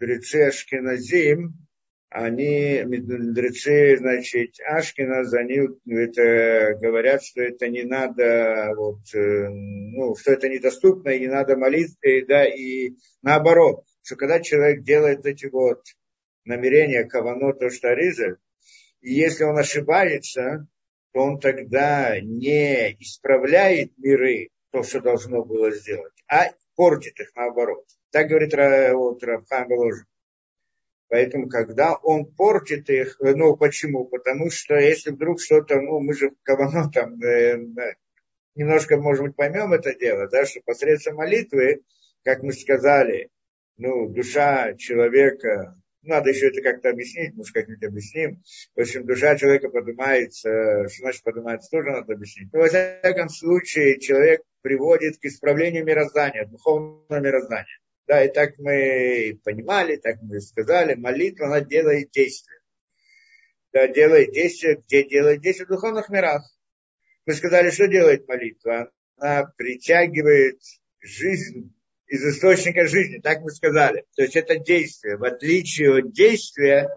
мудрецы Ашкиназим, они, мудрецы, значит, Ашкиназ, они это, говорят, что это не надо, вот, э, ну, что это недоступно, и не надо молиться, и, да, и наоборот, что когда человек делает эти вот намерения каванота штариза, и если он ошибается, то он тогда не исправляет миры, то, что должно было сделать, а портит их наоборот. Так говорит вот, Рабхан Ложин. Поэтому, когда он портит их, ну, почему? Потому что если вдруг что-то, ну, мы же кавано там э, немножко, может быть, поймем это дело, да, что посредством молитвы, как мы сказали, ну, душа человека, надо еще это как-то объяснить, может, как-нибудь объясним. В общем, душа человека поднимается, что значит поднимается, тоже надо объяснить. Но, во всяком случае, человек приводит к исправлению мироздания, духовного мироздания. Да, и так мы понимали, так мы сказали, молитва, она делает действие. Да, делает действие, где делает действие в духовных мирах. Мы сказали, что делает молитва? Она притягивает жизнь из источника жизни, так мы сказали. То есть это действие, в отличие от действия,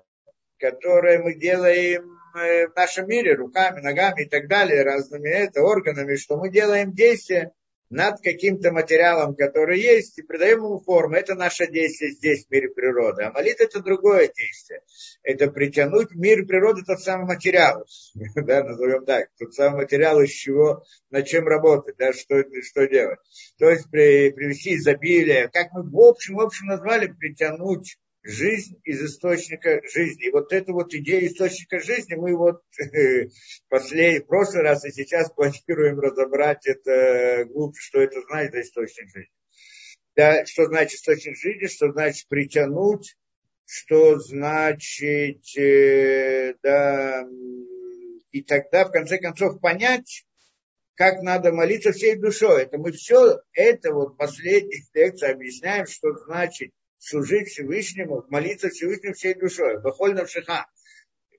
которое мы делаем в нашем мире, руками, ногами и так далее, разными это, органами, что мы делаем действие, над каким-то материалом, который есть, и придаем ему форму. Это наше действие здесь, в мире природы. А молитва – это другое действие. Это притянуть мир природы тот самый материал, да, назовем так, тот самый материал, из чего, над чем работать, да, что, что делать. То есть при, привести изобилие, как мы в общем, в общем назвали, притянуть жизнь из источника жизни. И вот эту вот идею источника жизни мы вот после, в прошлый раз и сейчас планируем разобрать это глубже, что это значит за источник жизни. Да, что значит источник жизни, что значит притянуть, что значит, э, да, и тогда в конце концов понять, как надо молиться всей душой. Это мы все, это вот последних лекций объясняем, что значит служить Всевышнему, молиться Всевышнему всей душой. Бахоль навшиха.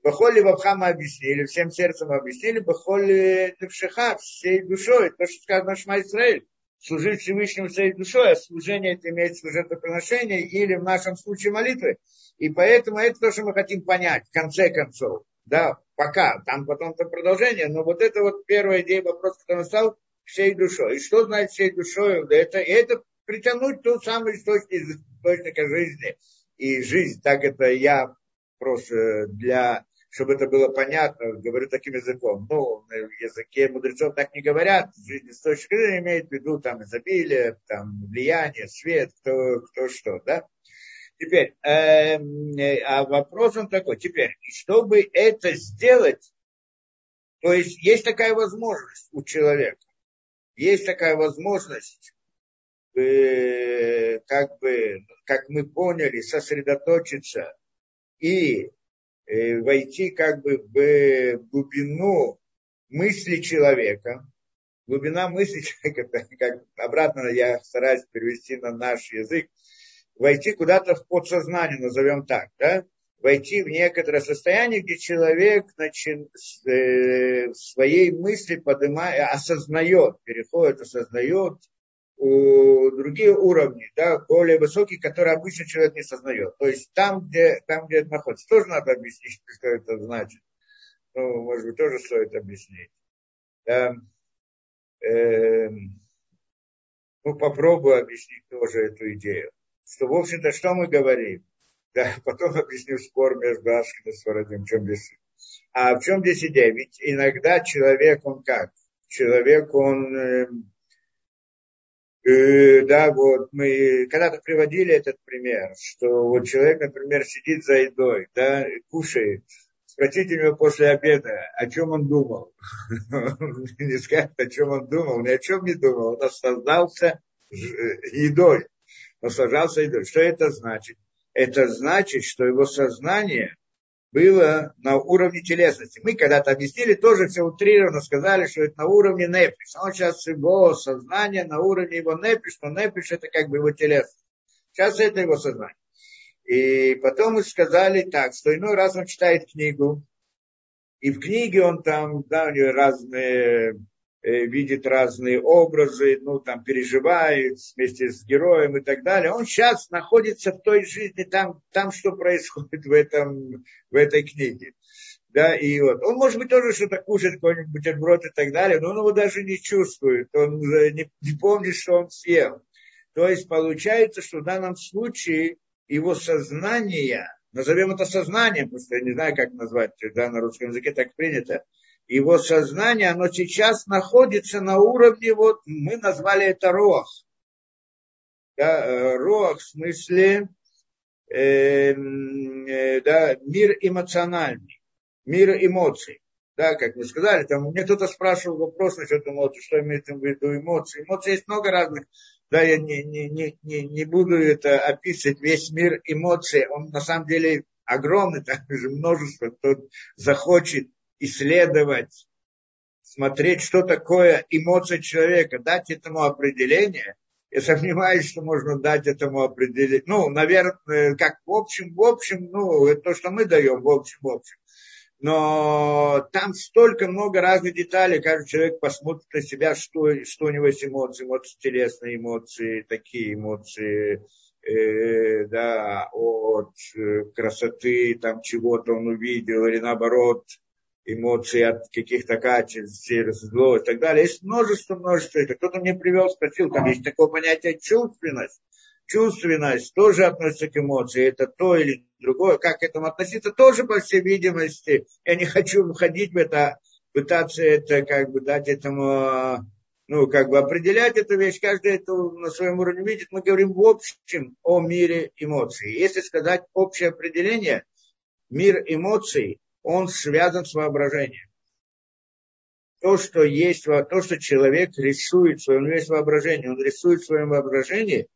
Бахоли Вабха мы объяснили, всем сердцем объяснили, Бахоли Навшиха, всей душой. То, что сказано Шма Исраиль. Служить Всевышнему всей душой, а служение это имеет жертвоприношение или в нашем случае молитвы. И поэтому это то, что мы хотим понять, в конце концов. Да, пока, там потом-то продолжение, но вот это вот первая идея, вопрос, который стал, всей душой. И что значит всей душой? Это, это притянуть тот самый источник, источника жизни. И жизнь, так это я просто для, чтобы это было понятно, говорю таким языком. Ну, на языке мудрецов так не говорят. Жизнь источника жизни имеет в виду там изобилие, там влияние, свет, кто, кто что, да? Теперь, э, а вопрос он такой, теперь, чтобы это сделать, то есть есть такая возможность у человека, есть такая возможность э, как бы, как мы поняли, сосредоточиться и э, войти как бы в глубину мысли человека, глубина мысли человека, как обратно я стараюсь перевести на наш язык, войти куда-то в подсознание, назовем так, да, войти в некоторое состояние, где человек начин, э, своей мысли поднимает, осознает, переходит, осознает другие уровни, да, более высокие, которые обычно человек не сознает. То есть там, где, там, где это находится. Тоже надо объяснить, что это значит. Ну, может быть, тоже стоит объяснить. Да. Э, ну, попробую объяснить тоже эту идею. Что, в общем-то, что мы говорим? Да, потом объясню спор между Ашкин и Сварадим, в чем здесь. А в чем здесь идея? Ведь иногда человек, он как? Человек, он э, Э, да, вот мы когда-то приводили этот пример, что вот человек, например, сидит за едой, да, кушает, спросите его после обеда, о чем он думал. Не скажет, о чем он думал, ни о чем не думал, он наслаждался едой, наслаждался едой. Что это значит? Это значит, что его сознание было на уровне телесности. Мы когда-то объяснили, тоже все утрированно сказали, что это на уровне непиш. Он сейчас его сознание на уровне его непиш, но непиш это как бы его телесность. Сейчас это его сознание. И потом мы сказали так, что иной раз он читает книгу, и в книге он там, да, у него разные видит разные образы, ну, там, переживает вместе с героем и так далее. Он сейчас находится в той жизни, там, там что происходит в, этом, в этой книге. Да, и вот. Он, может быть, тоже что-то кушает, какой-нибудь бутерброд и так далее, но он его даже не чувствует, он не, не помнит, что он съел. То есть получается, что в данном случае его сознание, назовем это сознанием, потому что я не знаю, как назвать, да, на русском языке так принято, его сознание, оно сейчас находится на уровне, вот мы назвали это рох. Да, э, рох в смысле э, э, да, мир эмоциональный, мир эмоций. Да, как мы сказали, там мне кто-то спрашивал вопрос насчет эмоций, что имеется в виду эмоции. Эмоции есть много разных. Да, я не, не, не, не, не буду это описывать. Весь мир эмоций, он на самом деле огромный, там же множество, кто захочет исследовать, смотреть, что такое эмоция человека, дать этому определение. Я сомневаюсь, что можно дать этому определение. Ну, наверное, как в общем, в общем, ну, это то, что мы даем в общем, в общем. Но там столько много разных деталей, каждый человек посмотрит на себя, что, что у него есть эмоции, эмоции телесные эмоции, такие эмоции, э, да, от э, красоты, там чего-то он увидел, или наоборот, эмоции от каких-то качеств, зло и так далее. Есть множество, множество. Это кто-то мне привел, спросил, там есть такое понятие чувственность. Чувственность тоже относится к эмоции. Это то или другое. Как к этому относиться, тоже, по всей видимости. Я не хочу входить в это, пытаться это, как бы, дать этому, ну, как бы определять эту вещь. Каждый это на своем уровне видит. Мы говорим в общем о мире эмоций. Если сказать общее определение, мир эмоций он связан с воображением. То, что есть, то, что человек рисует в своем есть воображение, он рисует в своем воображении,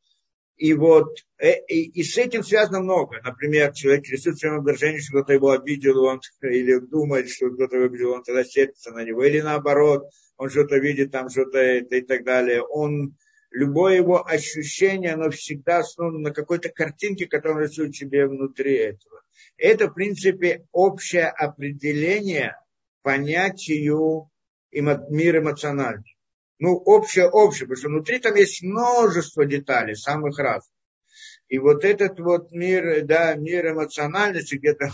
и вот э, и, и с этим связано много. Например, человек рисует в своем воображении, что кто-то его обидел, он, или думает, что кто-то его обидел, он тогда сердится на него. Или наоборот, он что-то видит, там что-то и так далее. Он, любое его ощущение, оно всегда основано на какой-то картинке, которую рисует себе внутри этого. Это, в принципе, общее определение понятию мир эмоциональный. Ну, общее, общее, потому что внутри там есть множество деталей, самых разных. И вот этот вот мир, да, мир эмоциональности, где-то,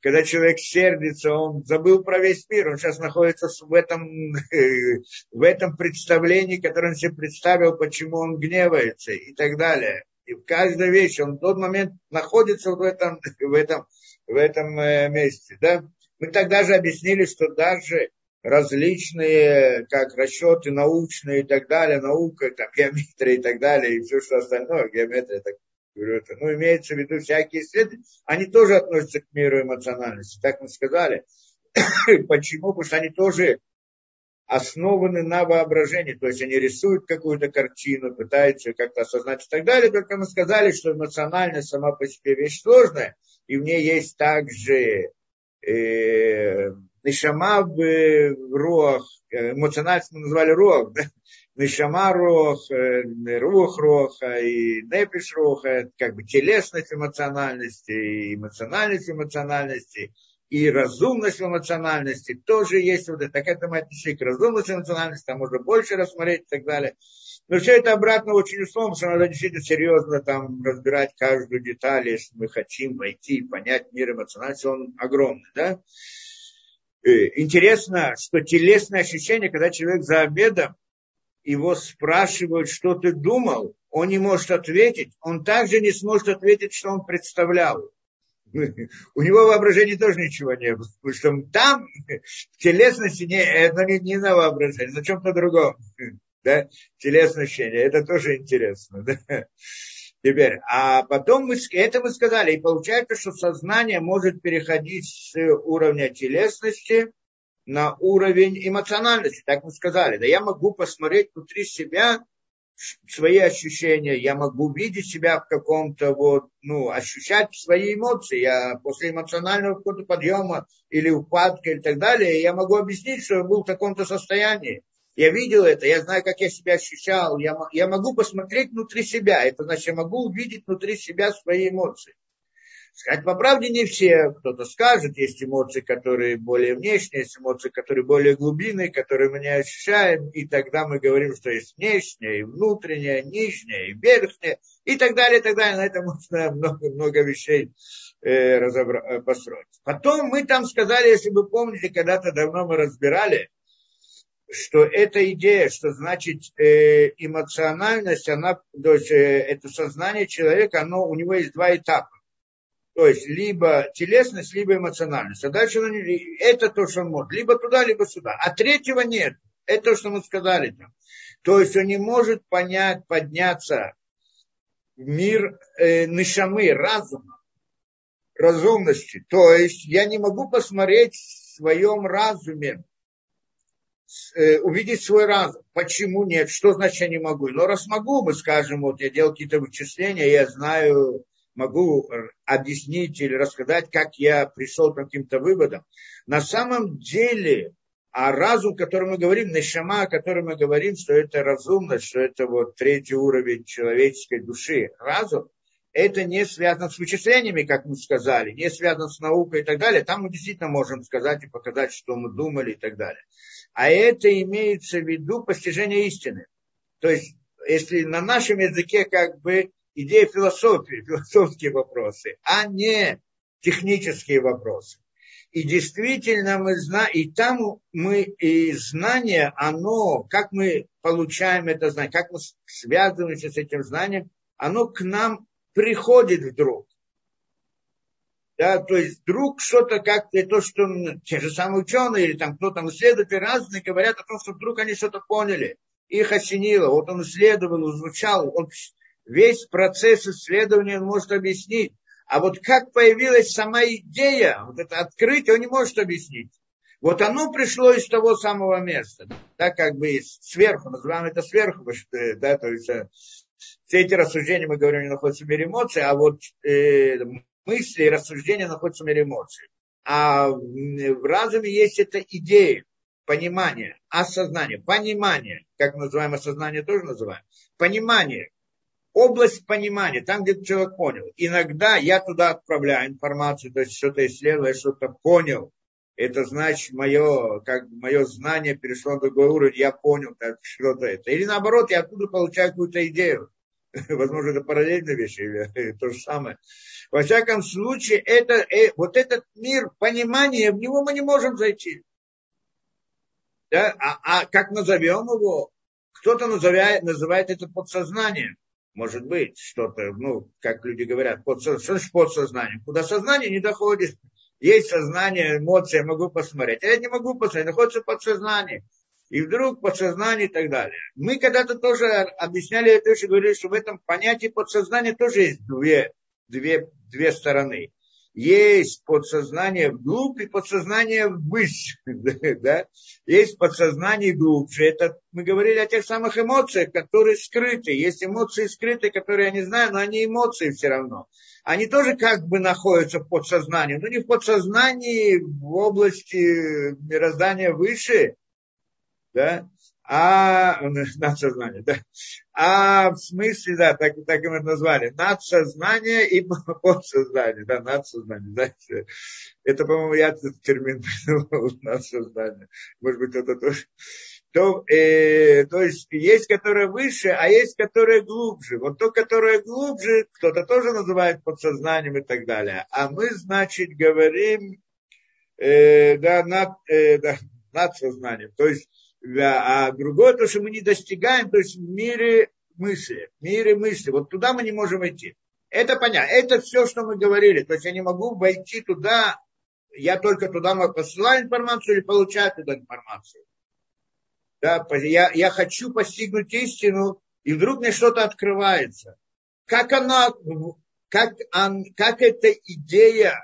когда человек сердится, он забыл про весь мир, он сейчас находится в этом, в этом представлении, которое он себе представил, почему он гневается и так далее. И в каждой вещи он в тот момент находится в этом, в этом, в этом э, месте. Да? Мы тогда же объяснили, что даже различные, как расчеты научные и так далее, наука, там, геометрия и так далее, и все, что остальное, геометрия, так, ну, имеется в виду всякие исследования, они тоже относятся к миру эмоциональности, так мы сказали. Почему? Потому что они тоже основаны на воображении, то есть они рисуют какую-то картину, пытаются как-то осознать и так далее, только мы сказали, что эмоциональность сама по себе вещь сложная, и в ней есть также э, нишама в, в руах, э, эмоциональность мы назвали руах, да? нишама руах, э, рух роха и непиш роха, как бы телесность эмоциональности, и эмоциональность эмоциональности, и разумность эмоциональности тоже есть вот это. Так это мы отнесли к разумности эмоциональности, там можно больше рассмотреть и так далее. Но все это обратно очень условно, что надо действительно серьезно там разбирать каждую деталь, если мы хотим войти и понять мир эмоциональности, он огромный, да. Э, интересно, что телесное ощущение, когда человек за обедом, его спрашивают, что ты думал, он не может ответить, он также не сможет ответить, что он представлял. у него воображения тоже ничего не было. Потому что там в телесности не, это не, не на воображение, на чем-то другом. Да? Телесное ощущение. Это тоже интересно. Да? Теперь, а потом мы, это мы сказали, и получается, что сознание может переходить с уровня телесности на уровень эмоциональности, так мы сказали. Да я могу посмотреть внутри себя свои ощущения, я могу видеть себя в каком-то вот, ну, ощущать свои эмоции. Я после эмоционального какого-то подъема или упадка и так далее, я могу объяснить, что я был в таком-то состоянии. Я видел это, я знаю, как я себя ощущал, я, я могу посмотреть внутри себя, это значит, я могу увидеть внутри себя свои эмоции. Сказать по правде не все. Кто-то скажет, есть эмоции, которые более внешние, есть эмоции, которые более глубинные, которые мы не ощущаем. И тогда мы говорим, что есть внешнее, и внутреннее, нижнее, и верхнее, и так далее, и так далее. На этом можно много-много вещей э, разобра- э, построить. Потом мы там сказали, если вы помните, когда-то давно мы разбирали, что эта идея, что значит э, эмоциональность, она, то есть э, это сознание человека, оно, у него есть два этапа. То есть либо телесность, либо эмоциональность. А дальше он, это то, что он может. Либо туда, либо сюда. А третьего нет. Это то, что мы сказали там. То есть он не может понять, подняться в мир э, нишамы, разума, разумности. То есть я не могу посмотреть в своем разуме увидеть свой разум. Почему нет? Что значит я не могу? Но раз могу, мы скажем, вот я делал какие-то вычисления, я знаю, могу объяснить или рассказать, как я пришел к каким-то выводам. На самом деле, а разум, о котором мы говорим, нешама, о котором мы говорим, что это разумность, что это вот третий уровень человеческой души, разум, это не связано с вычислениями, как мы сказали, не связано с наукой и так далее. Там мы действительно можем сказать и показать, что мы думали и так далее а это имеется в виду постижение истины. То есть, если на нашем языке как бы идея философии, философские вопросы, а не технические вопросы. И действительно мы знаем, и там мы, и знание, оно, как мы получаем это знание, как мы связываемся с этим знанием, оно к нам приходит вдруг. Да, то есть вдруг что-то как-то, то, что те же самые ученые или там кто там исследователи разные говорят о том, что вдруг они что-то поняли. Их осенило. Вот он исследовал, изучал. Он весь процесс исследования он может объяснить. А вот как появилась сама идея, вот это открытие, он не может объяснить. Вот оно пришло из того самого места, да, как бы сверху, называем это сверху, да, то есть э, все эти рассуждения, мы говорим, не находятся в мире эмоций, а вот э, мысли и рассуждения находятся в мире эмоций. А в разуме есть эта идея, понимание, осознание, понимание, как называем осознание, тоже называем, понимание, область понимания, там, где человек понял. Иногда я туда отправляю информацию, то есть что-то исследовал, что-то понял. Это значит, мое, как мое знание перешло на другой уровень, я понял что-то это. Или наоборот, я оттуда получаю какую-то идею. Возможно, это параллельные вещи, или то же самое. Во всяком случае, это, э, вот этот мир понимания, в него мы не можем зайти. Да? А, а как назовем его? Кто-то называет, называет это подсознанием. Может быть, что-то, ну, как люди говорят, подсознание. Что подсознание? Куда сознание не доходит. Есть сознание, эмоции, я могу посмотреть. А я не могу посмотреть, находится подсознание и вдруг подсознание и так далее. Мы когда-то тоже объясняли это и говорили, что в этом понятии подсознания тоже есть две, две, две стороны. Есть подсознание вглубь и подсознание ввысь. Да? Есть подсознание глубже. Это мы говорили о тех самых эмоциях, которые скрыты. Есть эмоции скрытые, которые я не знаю, но они эмоции все равно. Они тоже как бы находятся в подсознании. Но не в подсознании в области мироздания выше, да, а надсознание, да, а в смысле, да, так, так мы назвали, надсознание и подсознание, да, надсознание, да, это, по-моему, я этот термин придумал, надсознание, может быть, это тоже, то, э, то есть есть, которое выше, а есть, которое глубже. Вот то, которое глубже, кто-то тоже называет подсознанием и так далее. А мы, значит, говорим э, да, над, э, да, над сознанием. То есть а другое то, что мы не достигаем, то есть в мире мысли, в мире мысли, вот туда мы не можем идти. Это понятно, это все, что мы говорили, то есть я не могу войти туда, я только туда могу посылать информацию или получать туда информацию. Да, я, я хочу постигнуть истину, и вдруг мне что-то открывается. Как она, как, он, как эта идея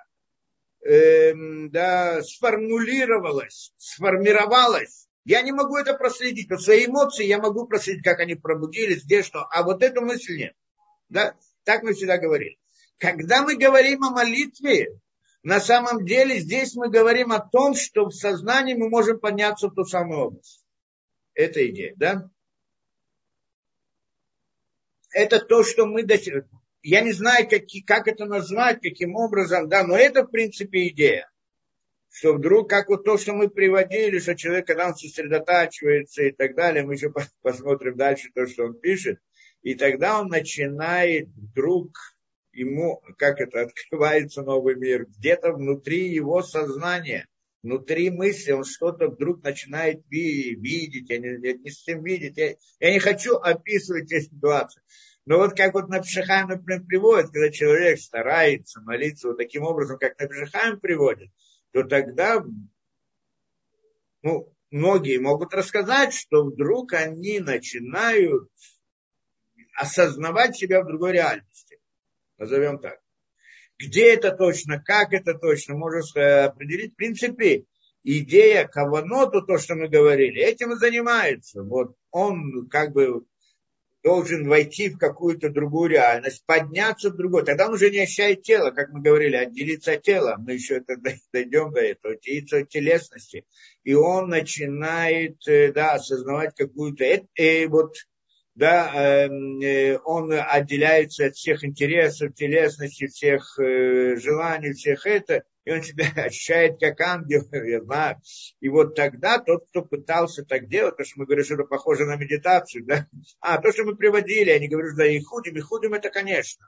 эм, да, сформулировалась, сформировалась, я не могу это проследить. Вот свои эмоции я могу проследить, как они пробудились, где что. А вот эту мысль нет. Да? Так мы всегда говорили. Когда мы говорим о молитве, на самом деле здесь мы говорим о том, что в сознании мы можем подняться в ту самую область. Это идея, да? Это то, что мы я не знаю, как, как это назвать, каким образом, да, но это, в принципе, идея. Что вдруг, как вот то, что мы приводили, что человек, когда он сосредотачивается и так далее, мы еще посмотрим дальше то, что он пишет, и тогда он начинает вдруг ему, как это, открывается новый мир, где-то внутри его сознания, внутри мысли, он что-то вдруг начинает видеть, я не, я не с тем видеть, я, я не хочу описывать эти ситуации. Но вот как вот Напшихаем, например, приводит, когда человек старается молиться вот таким образом, как Напшихаем приводит, то тогда ну, многие могут рассказать, что вдруг они начинают осознавать себя в другой реальности. Назовем так. Где это точно, как это точно, можно определить. В принципе, идея Каваноту, то, что мы говорили, этим и занимается. Вот он как бы должен войти в какую-то другую реальность, подняться в другую. Тогда он уже не ощущает тело, как мы говорили, отделиться от тела. Мы еще это дойдем до этого, отделиться от телесности. И он начинает э, да, осознавать какую-то... И э, вот да, эм, э, он отделяется от всех интересов, телесности, всех желаний, всех это, и он себя ощущает как ангел, я знаю. И вот тогда тот, кто пытался так делать, то, что мы говорим, что это похоже на медитацию, да, а то, что мы приводили, они говорят, да, ихудим, ихудим это, конечно.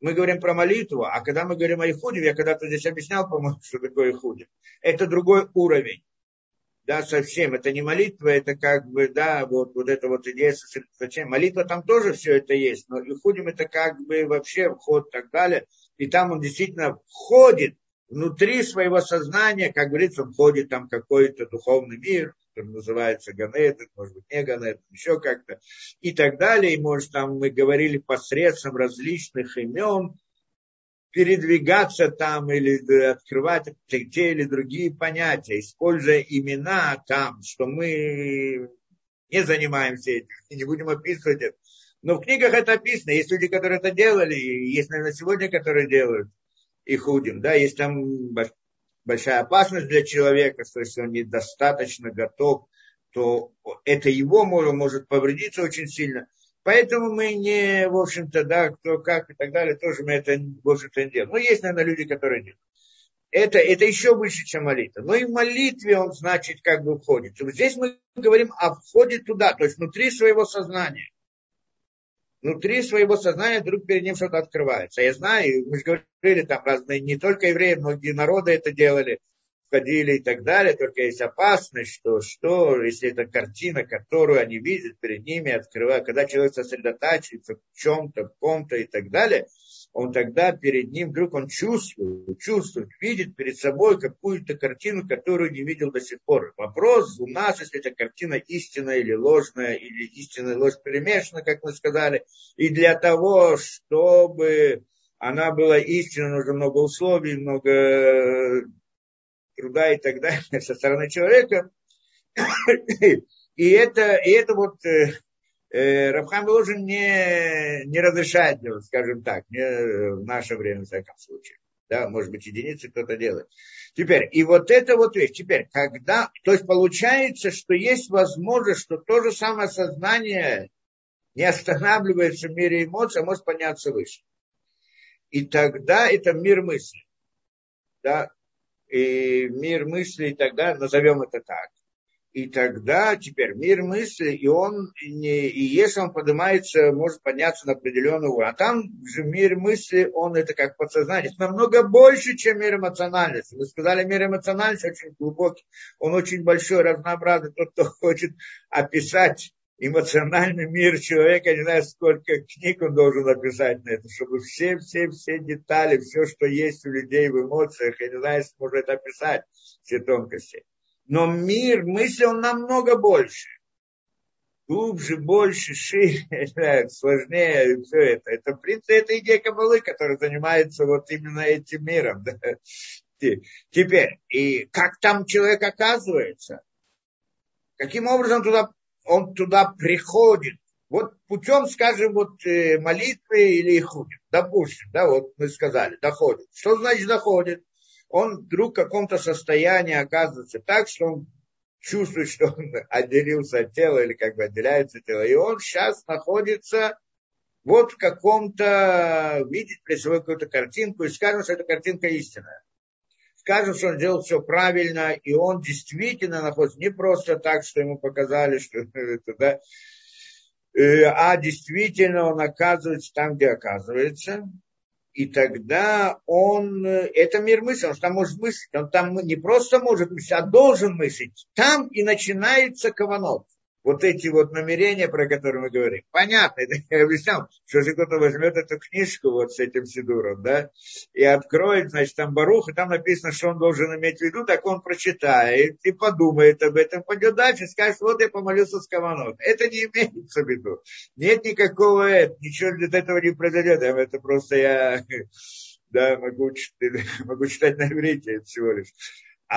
Мы говорим про молитву, а когда мы говорим о ихудим, я когда-то здесь объяснял, по-моему, что такое ихудим, это другой уровень да, совсем. Это не молитва, это как бы, да, вот, вот это вот идея сосредоточения. Молитва там тоже все это есть, но Ихудим это как бы вообще вход и так далее. И там он действительно входит внутри своего сознания, как говорится, он входит там какой-то духовный мир, который называется Ганет, может быть, не Ганет, еще как-то, и так далее. И, может, там мы говорили посредством различных имен, передвигаться там или открывать те или другие понятия, используя имена там, что мы не занимаемся этим, не будем описывать это. Но в книгах это описано. Есть люди, которые это делали, и есть, наверное, сегодня, которые делают и худим. Да, есть там большая опасность для человека, что если он недостаточно готов, то это его может, может повредиться очень сильно. Поэтому мы не, в общем-то, да, кто как и так далее, тоже мы это, в общем-то, не делаем. Но есть, наверное, люди, которые делают. Это, это еще выше, чем молитва. Но и в молитве он, значит, как бы входит. Здесь мы говорим о входе туда, то есть внутри своего сознания. Внутри своего сознания вдруг перед ним что-то открывается. Я знаю, мы же говорили, там разные, не только евреи, многие народы это делали входили и так далее, только есть опасность, что, что если это картина, которую они видят перед ними, открывают, когда человек сосредотачивается в чем-то, в ком-то и так далее, он тогда перед ним вдруг он чувствует, чувствует, видит перед собой какую-то картину, которую не видел до сих пор. Вопрос у нас, если эта картина истинная или ложная, или истинная ложь перемешана, как мы сказали, и для того, чтобы она была истинной, нужно много условий, много труда и так далее со стороны человека. И это, и это вот э, Рабхам Воложин не, не разрешает делать, скажем так, не в наше время, в всяком случае. Да, может быть, единицы кто-то делает. Теперь, и вот это вот вещь. Теперь, когда, то есть получается, что есть возможность, что то же самое сознание не останавливается в мире эмоций, а может подняться выше. И тогда это мир мысли. Да, и мир мысли далее, назовем это так. И тогда теперь мир мысли, и он, не, и если он поднимается, может подняться на определенный уровень. А там же мир мысли, он это как подсознание, это намного больше, чем мир эмоциональности. Вы сказали, мир эмоциональности очень глубокий, он очень большой, разнообразный. Тот, кто хочет описать эмоциональный мир человека, я не знаю, сколько книг он должен написать на это, чтобы все, все, все детали, все, что есть у людей в эмоциях, я не знаю, это описать, все тонкости. Но мир, мысли, он намного больше. Глубже, больше, шире, сложнее, все это. Это, в принципе, это идея Кабалы, которая занимается вот именно этим миром. Да. Теперь, и как там человек оказывается? Каким образом туда он туда приходит, вот путем, скажем, вот э, молитвы или ходит, допустим, да, вот мы сказали, доходит. Что значит доходит? Он вдруг в каком-то состоянии оказывается так, что он чувствует, что он отделился от тела или как бы отделяется от тела. И он сейчас находится вот в каком-то, видеть перед собой какую-то картинку и скажем, что эта картинка истинная. Скажем, что он делал все правильно, и он действительно находится не просто так, что ему показали, что это, да, э, а действительно он оказывается там, где оказывается, и тогда он, это мир мысли, он там может мыслить, он там не просто может мыслить, а должен мыслить. Там и начинается каванот вот эти вот намерения, про которые мы говорим. Понятно, это я объяснял, что если кто-то возьмет эту книжку вот с этим Сидуром, да, и откроет, значит, там Барух, и там написано, что он должен иметь в виду, так он прочитает и подумает об этом, пойдет дальше, скажет, вот я помолился с Каванот. Это не имеется в виду. Нет никакого, ничего для этого не произойдет. Это просто я да, могу, могу читать на иврите всего лишь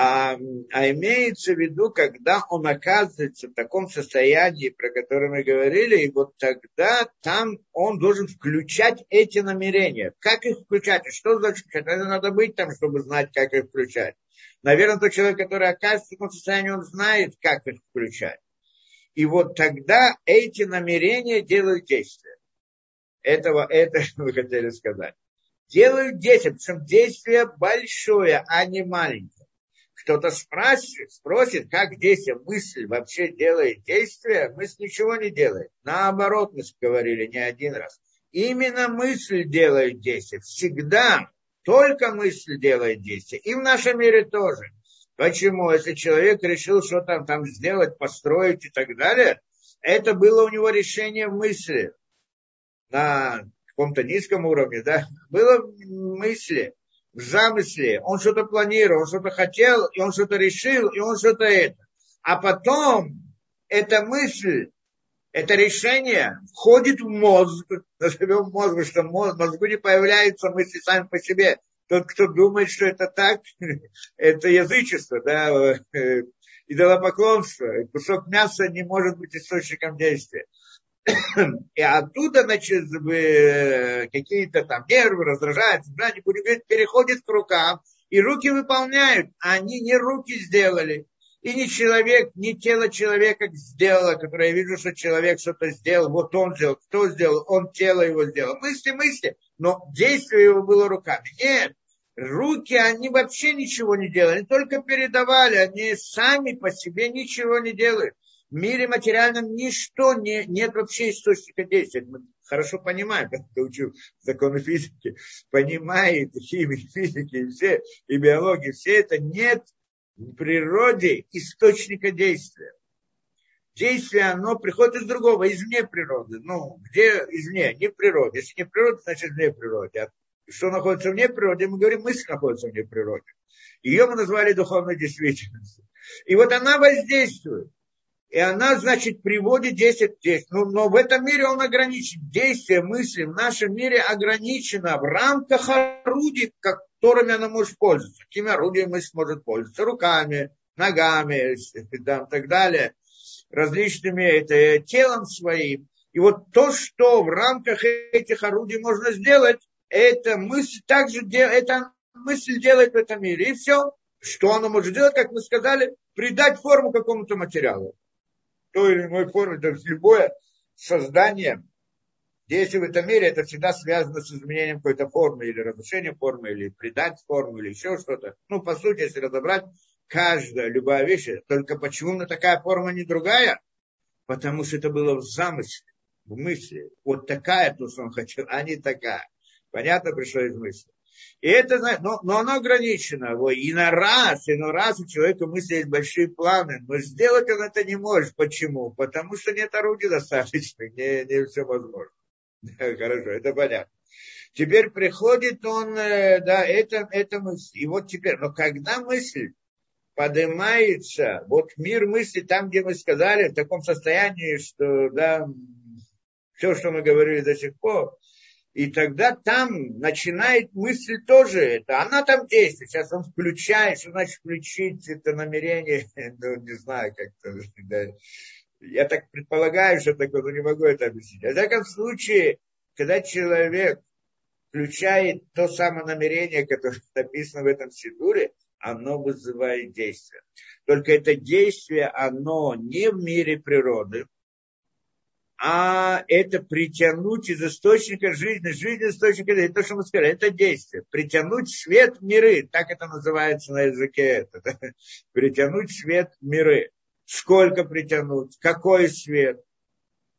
а, а имеется в виду, когда он оказывается в таком состоянии, про которое мы говорили, и вот тогда там он должен включать эти намерения. Как их включать? Что значит включать? Это надо быть там, чтобы знать, как их включать. Наверное, тот человек, который оказывается в таком состоянии, он знает, как их включать. И вот тогда эти намерения делают действие. Этого, это мы хотели сказать. Делают действие, причем действие большое, а не маленькое кто-то спросит, спросит, как действие, мысль вообще делает действие, мысль ничего не делает. Наоборот, мы говорили не один раз. Именно мысль делает действие. Всегда только мысль делает действие. И в нашем мире тоже. Почему? Если человек решил что там, там сделать, построить и так далее, это было у него решение в мысли на каком-то низком уровне, да, было в мысли в замысле, он что-то планировал, что-то хотел, и он что-то решил, и он что-то это. А потом эта мысль, это решение входит в мозг, назовем мозг, что в мозгу не появляются мысли сами по себе. Тот, кто думает, что это так, это язычество, да, э, идолопоклонство. Кусок мяса не может быть источником действия. И оттуда, значит, какие-то там нервы раздражаются, да, не будем говорить, переходит к рукам, и руки выполняют, а они не руки сделали. И не человек, не тело человека сделало, которое я вижу, что человек что-то сделал, вот он сделал, кто сделал, он тело его сделал. Мысли, мысли, но действие его было руками. Нет, руки, они вообще ничего не делали, они только передавали, они сами по себе ничего не делают в мире материальном ничто не, нет вообще источника действия. Мы хорошо понимаем, как кто учил законы физики, понимает химии, физики, все, и биологии, все это нет в природе источника действия. Действие, оно приходит из другого, извне природы. Ну, где извне? Не в природе. Если не в природе, значит вне природы. А что находится вне природы? Мы говорим, мысль находится вне природы. Ее мы назвали духовной действительностью. И вот она воздействует. И она, значит, приводит 10 действий. Но, но в этом мире он ограничен. Действие мысли в нашем мире ограничено в рамках орудий, которыми она может пользоваться. Какими орудиями мысль может пользоваться? Руками, ногами и так далее. Различными это, телом своим. И вот то, что в рамках этих орудий можно сделать, это мысль также это мысль делает в этом мире. И все. Что она может делать, как мы сказали, придать форму какому-то материалу той или иной форме, то любое создание, действие в этом мире, это всегда связано с изменением какой-то формы, или разрушением формы, или придать форму, или еще что-то. Ну, по сути, если разобрать, каждая, любая вещь, только почему на такая форма не другая? Потому что это было в замысле, в мысли. Вот такая, то, что он хотел, а не такая. Понятно пришло из мысли. И это, но, но оно ограничено. И на раз, и на раз у человека мысли есть большие планы, но сделать он это не может. Почему? Потому что нет орудий достаточно, не, не все возможно. Хорошо, это понятно. Теперь приходит он, э, да, это, это мысль. И вот теперь, но когда мысль поднимается, вот мир мысли, там, где мы сказали, в таком состоянии, что, да, все, что мы говорили до сих пор, и тогда там начинает мысль тоже это. Она там действует. Сейчас он включает. Что значит включить это намерение? Ну, не знаю, как-то. Да. Я так предполагаю, что такое, но не могу это объяснить. А в таком случае, когда человек включает то самое намерение, которое написано в этом сидуре, оно вызывает действие. Только это действие, оно не в мире природы, а это притянуть из источника жизни. Жизнь источника, это то, что мы сказали, это действие. Притянуть свет миры, так это называется на языке. Это, да? Притянуть свет миры. Сколько притянуть, какой свет.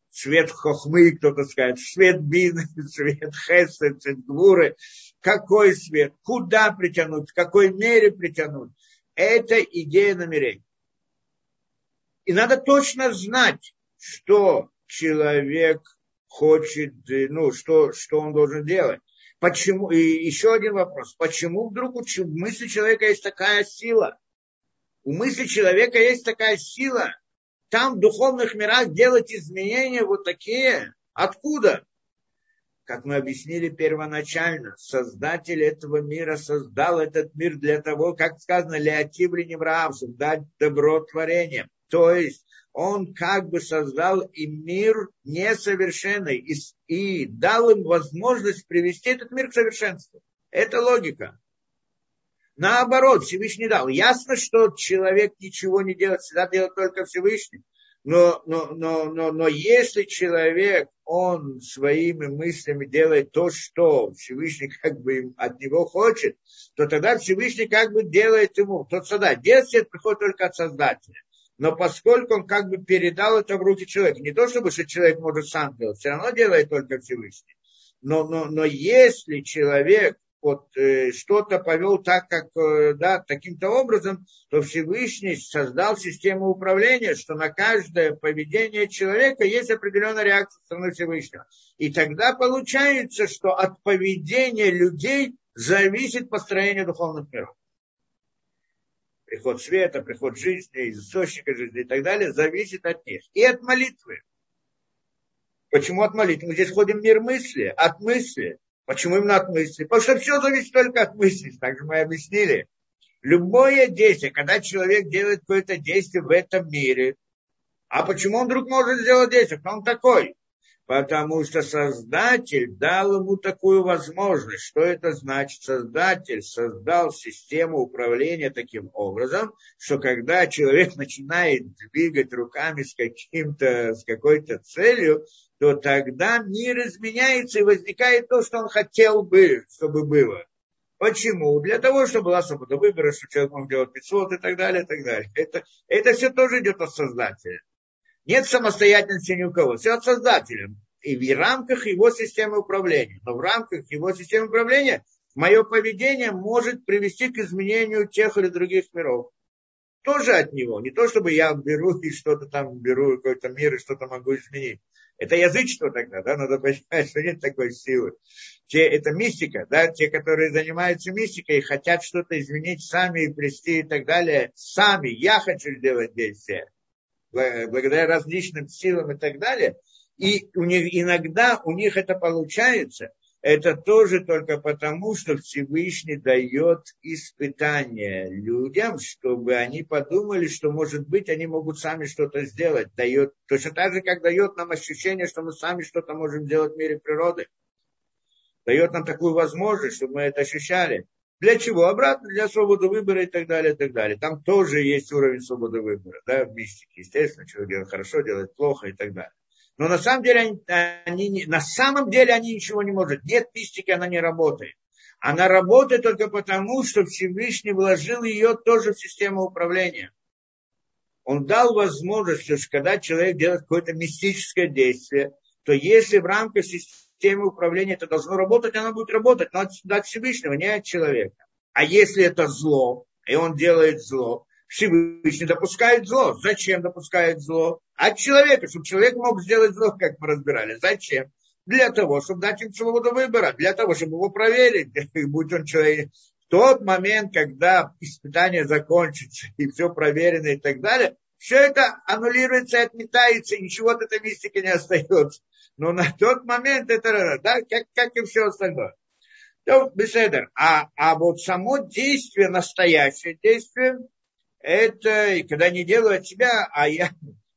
Свет хохмы, кто-то скажет, свет бины, свет хеса, свет гвуры. Какой свет, куда притянуть, в какой мере притянуть. Это идея намерений. И надо точно знать, что человек хочет, э, ну, что, что он должен делать. Почему, и еще один вопрос. Почему вдруг у мысли человека есть такая сила? У мысли человека есть такая сила. Там в духовных мирах делать изменения вот такие. Откуда? Как мы объяснили первоначально, создатель этого мира создал этот мир для того, как сказано, леотивли неврав, создать добро творением. То есть он как бы создал и мир несовершенный и, и дал им возможность привести этот мир к совершенству. Это логика. Наоборот, Всевышний дал. Ясно, что человек ничего не делает, всегда делает только Всевышний. Но, но, но, но, но если человек, он своими мыслями делает то, что Всевышний как бы от него хочет, то тогда Всевышний как бы делает ему. Тот создатель. Действие приходит только от Создателя но поскольку он как бы передал это в руки человека, не то чтобы что человек может сам делать, все равно делает только Всевышний. Но, но, но если человек вот, э, что-то повел так, как, э, да, таким-то образом, то Всевышний создал систему управления, что на каждое поведение человека есть определенная реакция стороны Всевышнего. И тогда получается, что от поведения людей зависит построение духовных миров приход света, приход жизни, из источника жизни и так далее, зависит от них. И от молитвы. Почему от молитвы? Мы здесь ходим в мир мысли, от мысли. Почему именно от мысли? Потому что все зависит только от мысли. Так же мы объяснили. Любое действие, когда человек делает какое-то действие в этом мире, а почему он вдруг может сделать действие? Кто он такой? Потому что Создатель дал ему такую возможность. Что это значит? Создатель создал систему управления таким образом, что когда человек начинает двигать руками с, каким-то, с какой-то целью, то тогда мир изменяется и возникает то, что он хотел бы, чтобы было. Почему? Для того, чтобы была свобода выбора, что человек мог делать 500 и так далее, и так далее. Это, это все тоже идет от Создателя. Нет самостоятельности ни у кого. Все от Создателя. И в рамках его системы управления. Но в рамках его системы управления мое поведение может привести к изменению тех или других миров. Тоже от него. Не то, чтобы я беру и что-то там беру, какой-то мир и что-то могу изменить. Это язычество тогда, да, надо понимать, что нет такой силы. Те, это мистика, да, те, которые занимаются мистикой и хотят что-то изменить сами и прийти и так далее, сами, я хочу сделать действие благодаря различным силам и так далее. И у них, иногда у них это получается. Это тоже только потому, что Всевышний дает испытания людям, чтобы они подумали, что, может быть, они могут сами что-то сделать. Дает, точно так же, как дает нам ощущение, что мы сами что-то можем сделать в мире природы. Дает нам такую возможность, чтобы мы это ощущали. Для чего? Обратно для свободы выбора и так далее, и так далее. Там тоже есть уровень свободы выбора, да, в мистике. Естественно, человек делает хорошо, делает плохо и так далее. Но на самом деле они, они, на самом деле они ничего не могут. Нет мистики, она не работает. Она работает только потому, что Всевышний вложил ее тоже в систему управления. Он дал возможность, что когда человек делает какое-то мистическое действие, то если в рамках системы системе управления это должно работать, оно будет работать, но от Всевышнего, не от человека. А если это зло, и он делает зло, Всевышний допускает зло. Зачем допускает зло? От человека, чтобы человек мог сделать зло, как мы разбирали. Зачем? Для того, чтобы дать им свободу выбора, для того, чтобы его проверить, будь он человек. В тот момент, когда испытание закончится, и все проверено и так далее, все это аннулируется, отметается, и ничего от этой мистики не остается. Но на тот момент это, да, как, как и все остальное. То, беседер. А, а вот само действие, настоящее действие, это, когда не делаю от себя, а я,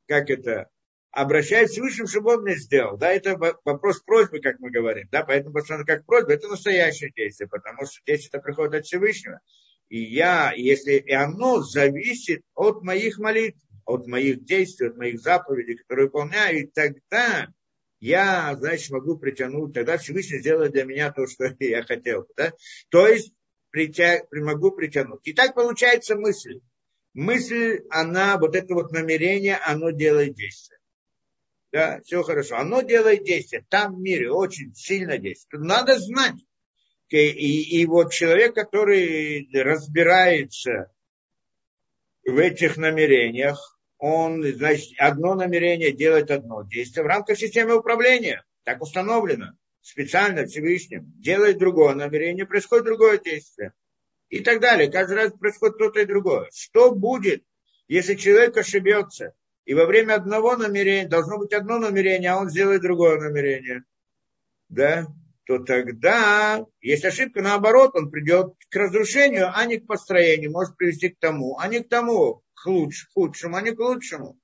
как это, обращаюсь к Всевышнему, чтобы он мне сделал. Да, это вопрос просьбы, как мы говорим. Да, поэтому, потому как просьба, это настоящее действие, потому что действие это приходит от Всевышнего. И я, если и оно зависит от моих молитв, от моих действий, от моих заповедей, которые выполняю, и тогда я, значит, могу притянуть, тогда Всевышний сделает для меня то, что я хотел. Да? То есть притя... могу притянуть. И так получается мысль. Мысль, она, вот это вот намерение, оно делает действие. Да, все хорошо. Оно делает действие. Там в мире очень сильно действует. Надо знать. И, и, и вот человек, который разбирается в этих намерениях, он, значит, одно намерение делает одно действие в рамках системы управления. Так установлено. Специально Всевышним. Делает другое намерение, происходит другое действие. И так далее. Каждый раз происходит то-то и другое. Что будет, если человек ошибется, и во время одного намерения, должно быть одно намерение, а он сделает другое намерение? Да? То тогда есть ошибка, наоборот, он придет к разрушению, а не к построению, может привести к тому, а не к тому, к лучшему, худшему, а не к лучшему.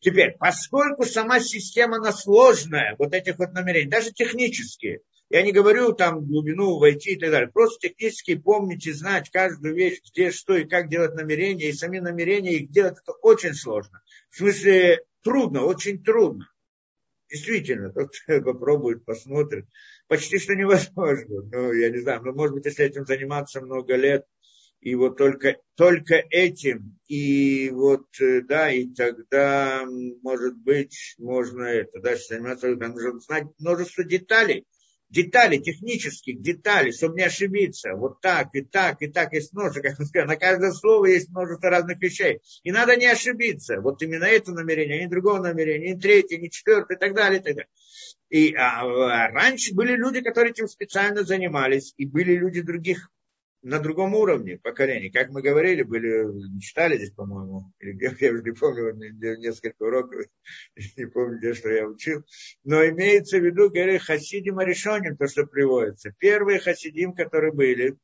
Теперь, поскольку сама система, она сложная, вот этих вот намерений, даже технически, я не говорю там глубину войти и так далее, просто технически помнить и знать каждую вещь, где что и как делать намерения, и сами намерения их делать, это очень сложно. В смысле, трудно, очень трудно. Действительно, тот, попробует, посмотрит. Почти что невозможно. Ну, я не знаю, но может быть, если этим заниматься много лет, и вот только, только этим, и вот, э, да, и тогда, может быть, можно это, дальше заниматься, нужно знать множество деталей, детали, технических деталей, чтобы не ошибиться. Вот так, и так, и так, есть множество, как мы сказали, на каждое слово есть множество разных вещей. И надо не ошибиться. Вот именно это намерение, а не другого намерения, не третье, не четвертое, и так далее, и так далее. И а, а раньше были люди, которые этим специально занимались, и были люди других на другом уровне поколений. Как мы говорили, были, читали здесь, по-моему, или где, я уже не помню, несколько уроков, не помню, где что я учил. Но имеется в виду, говорю, хасидим решением, то, что приводится. Первые хасидим, которые были,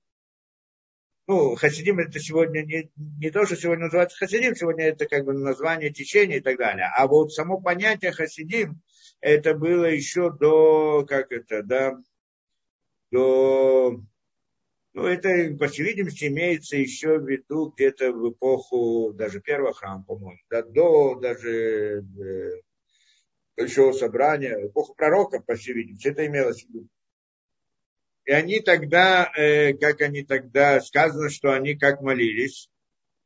ну, хасидим это сегодня не, не то, что сегодня называется хасидим, сегодня это как бы название течения и так далее. А вот само понятие хасидим, это было еще до, как это, да, до ну, это, по всей видимости, имеется еще в виду где-то в эпоху даже первого храма, по-моему, да, до даже э, большого собрания, эпоху пророков, по всей видимости, это имелось в виду. И они тогда, э, как они тогда, сказано, что они как молились,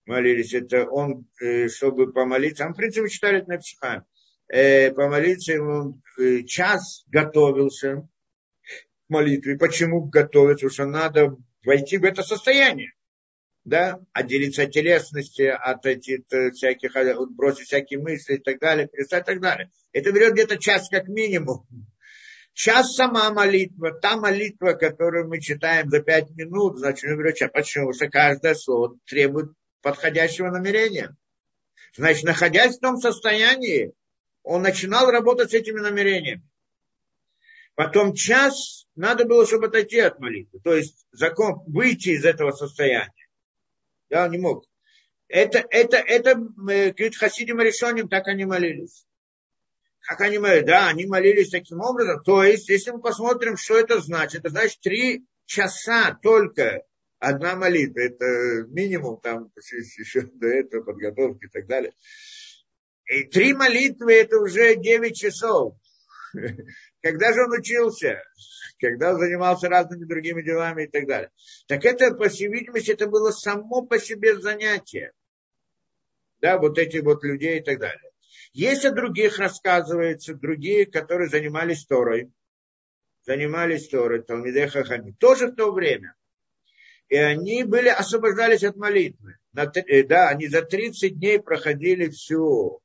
молились, это он, э, чтобы помолиться, он, в принципе, читали на психах, э, помолиться, ему э, час готовился молитве. Почему готовиться? Потому что надо войти в это состояние. Да, отделиться от телесности, от этих э, всяких, э, бросить всякие мысли и так далее, перестать и так далее. Это берет где-то час как минимум. Час сама молитва, та молитва, которую мы читаем за пять минут, значит, берет час. Почему? Потому что каждое слово требует подходящего намерения. Значит, находясь в том состоянии, он начинал работать с этими намерениями. Потом час надо было, чтобы отойти от молитвы. То есть закон, выйти из этого состояния. Я не мог. Это, это, это, э, говорит, хасидим решением, так они молились. Как они молились? Да, они молились таким образом. То есть, если мы посмотрим, что это значит, это значит три часа только одна молитва. Это минимум там еще до этого подготовки и так далее. И три молитвы это уже девять часов. Когда же он учился? Когда занимался разными другими делами и так далее. Так это, по всей видимости, это было само по себе занятие. Да, вот эти вот людей и так далее. Есть о других рассказывается, другие, которые занимались Торой. Занимались Торой, Талмидей Хахани. Тоже в то время. И они были, освобождались от молитвы. Э, да, они за 30 дней проходили всю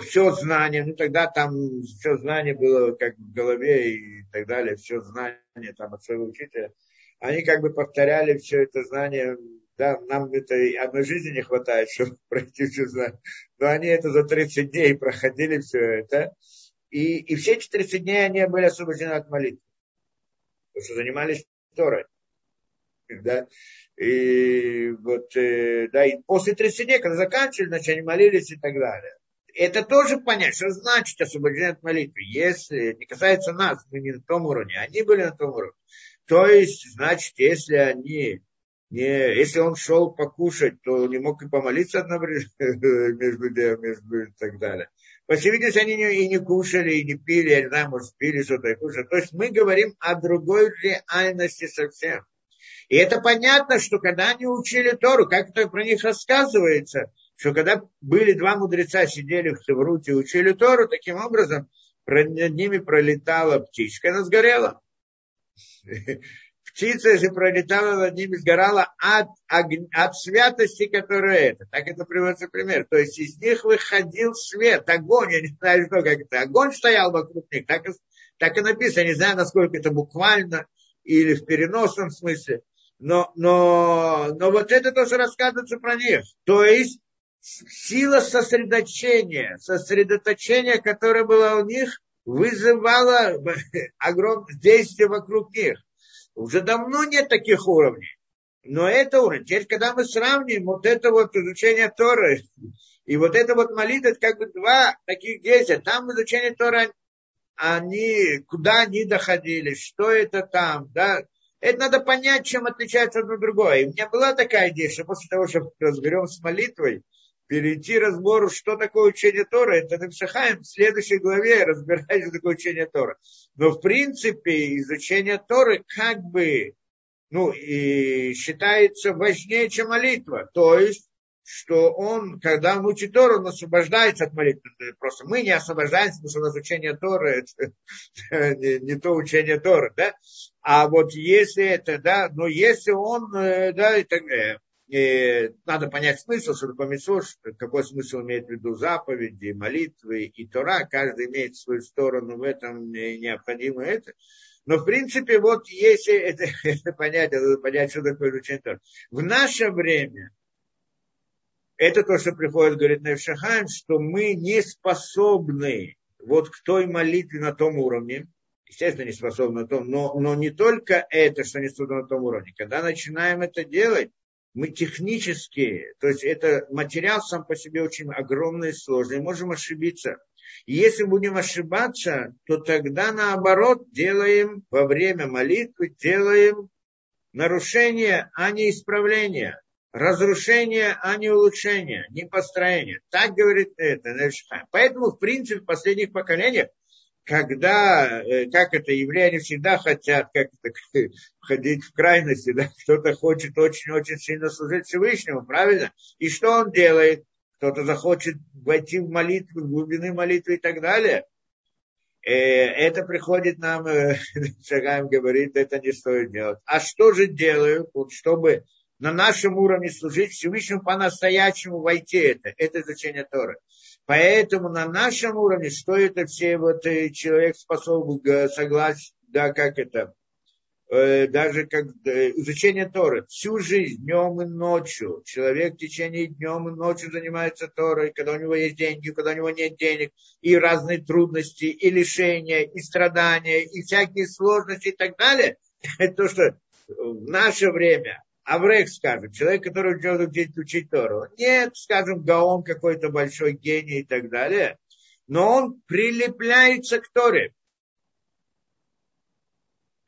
все знание, ну тогда там все знание было как в голове и так далее, все знание там от своего учителя, они как бы повторяли все это знание, да, нам это одной жизни не хватает, чтобы пройти все знание, но они это за 30 дней проходили все это, и, и все эти 30 дней они были освобождены от молитвы, потому что занимались Торой. Да? И вот, э, да, и после 30 дней, когда заканчивали, значит, они молились и так далее это тоже понять, что значит освобождение от молитвы. Если не касается нас, мы не на том уровне, они были на том уровне. То есть, значит, если они Не, если он шел покушать, то не мог и помолиться одновременно между делом, между и так далее. По всей видимости, они и не кушали, и не пили, я не знаю, может, пили что-то и кушали. То есть мы говорим о другой реальности совсем. И это понятно, что когда они учили Тору, как это про них рассказывается, что когда были два мудреца, сидели в Хевруте и учили Тору, таким образом над ними пролетала птичка, она сгорела. Птица, если пролетала над ними, сгорала от, от святости, которая это. Так это приводится пример. То есть из них выходил свет, огонь, я не знаю, что, как это. Огонь стоял вокруг них. Так, так и написано. Не знаю, насколько это буквально или в переносном смысле. Но, но, но вот это тоже рассказывается про них. То есть сила сосредоточения, сосредоточение, которое было у них, вызывало огромное действие вокруг них. Уже давно нет таких уровней. Но это уровень. Теперь, когда мы сравним вот это вот изучение Торы и вот это вот молитва, это как бы два таких действия. Там изучение Торы, они, куда они доходили, что это там, да, это надо понять, чем отличается одно другое. И у меня была такая идея, что после того, что разберем с молитвой, перейти разбору, что такое учение Тора, это Навшахаем в следующей главе разбирать, что такое учение Тора. Но в принципе изучение Торы как бы ну, и считается важнее, чем молитва. То есть что он, когда он учит Тору, он освобождается от молитвы. Просто мы не освобождаемся, потому что у нас учение Торы это не, не то учение Торы, да? А вот если это, да, но если он, э, да, и так далее, и надо понять смысл, что такое митцвот, какой смысл имеет в виду заповеди, молитвы и Тора, каждый имеет свою сторону, в этом необходимо это. Но в принципе, вот если это, это понять, надо понять, что такое изучение Тора. В наше время это то, что приходит, говорит Невшахайм, что мы не способны вот к той молитве на том уровне, естественно, не способны на том, но, но не только это, что не способны на том уровне. Когда начинаем это делать, мы технически, то есть это материал сам по себе очень огромный и сложный, можем ошибиться. И если будем ошибаться, то тогда наоборот делаем во время молитвы, делаем нарушение, а не исправление разрушение, а не улучшение, не построение. Так говорит это Поэтому, в принципе, в последних поколениях, когда, э, как это, евреи всегда хотят как это, входить в крайности, да, кто-то хочет очень-очень сильно служить Всевышнему, правильно? И что он делает? Кто-то захочет войти в молитву, в глубины молитвы и так далее. Э, это приходит нам, э, Шагаем говорит, это не стоит делать. А что же делают, вот, чтобы на нашем уровне служить Всевышнему по-настоящему войти это. Это изучение Торы. Поэтому на нашем уровне, что это все вот э, человек способен согласен, да, как это, э, даже как э, изучение Торы, всю жизнь, днем и ночью, человек в течение днем и ночью занимается Торой, когда у него есть деньги, когда у него нет денег, и разные трудности, и лишения, и страдания, и всякие сложности и так далее, это то, что в наше время Аврек, скажем, человек, который учит, учить Тору. Нет, скажем, Гаон какой-то большой гений и так далее. Но он прилепляется к Торе.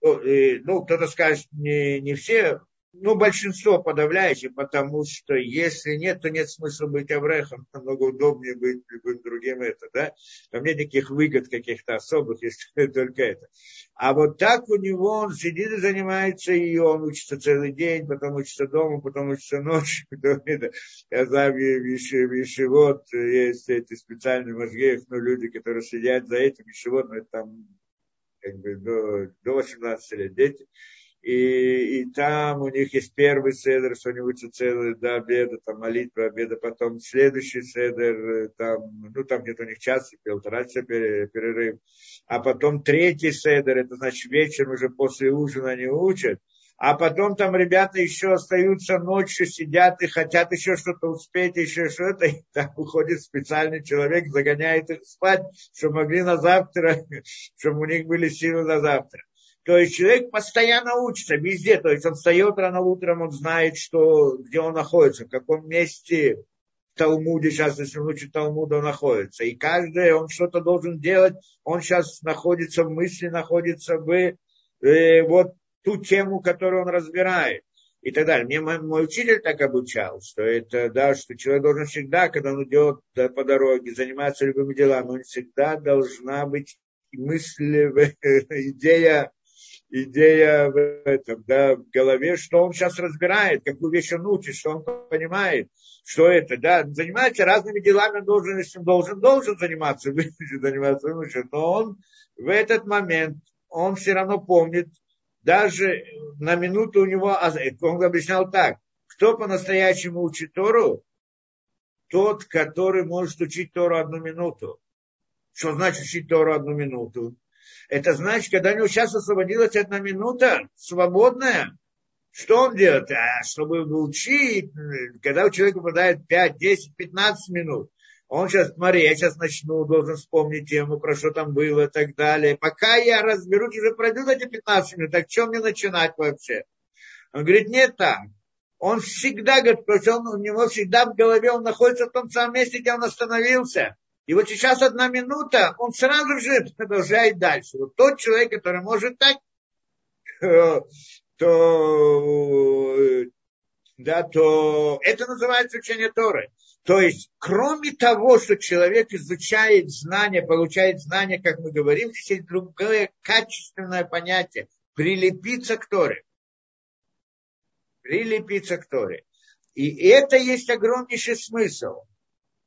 Ну, кто-то скажет, не, не все ну, большинство подавляющее, потому что если нет, то нет смысла быть Аврехом, намного удобнее быть любым другим это, да. Там нет никаких выгод каких-то особых, если только это. А вот так у него он сидит и занимается, и он учится целый день, потом учится дома, потом учится ночью. Потом это. Я знаю, в вот есть эти специальные мозги, ну, люди, которые сидят за этим, Вишевод, ну, это там как бы до, до 18 лет дети и, и там у них есть первый седр, что они учат целый до обеда, там молитва обеда, потом следующий седр, там, ну там где-то у них час, полтора часа перерыв, а потом третий седр, это значит вечер уже после ужина они учат, а потом там ребята еще остаются ночью, сидят и хотят еще что-то успеть, еще что-то, и там уходит специальный человек, загоняет их спать, чтобы могли на завтра, чтобы у них были силы на завтра. То есть человек постоянно учится везде. То есть он встает рано утром, он знает, что, где он находится, в каком месте в Талмуде, сейчас, если он учит Талмуда, он находится. И каждый, он что-то должен делать. Он сейчас находится в мысли, находится в э, вот ту тему, которую он разбирает. и так далее. Мне мой, мой учитель так обучал, что это, да, что человек должен всегда, когда он идет по дороге, заниматься любыми делами, он всегда должна быть мысль, идея идея в этом, да, в голове, что он сейчас разбирает, какую вещь он учит, что он понимает, что это, да, занимается разными делами, должен, если он должен, должен заниматься, заниматься, но он в этот момент, он все равно помнит, даже на минуту у него, он объяснял так, кто по-настоящему учит Тору, тот, который может учить Тору одну минуту. Что значит учить Тору одну минуту? Это значит, когда у него сейчас освободилась одна минута свободная, что он делает? А, чтобы учить, когда у человека выпадает 5, 10, 15 минут, он сейчас, смотри, я сейчас начну, должен вспомнить тему, про что там было и так далее. Пока я разберусь, уже пройдут эти 15 минут, так чем мне начинать вообще? Он говорит, нет так. Он всегда, говорит, он, у него всегда в голове, он находится в том самом месте, где он остановился. И вот сейчас одна минута, он сразу же продолжает дальше. Вот тот человек, который может так, то, да, то это называется учение Торы. То есть, кроме того, что человек изучает знания, получает знания, как мы говорим, есть другое качественное понятие – прилепиться к Торе. Прилепиться к Торе. И это есть огромнейший смысл.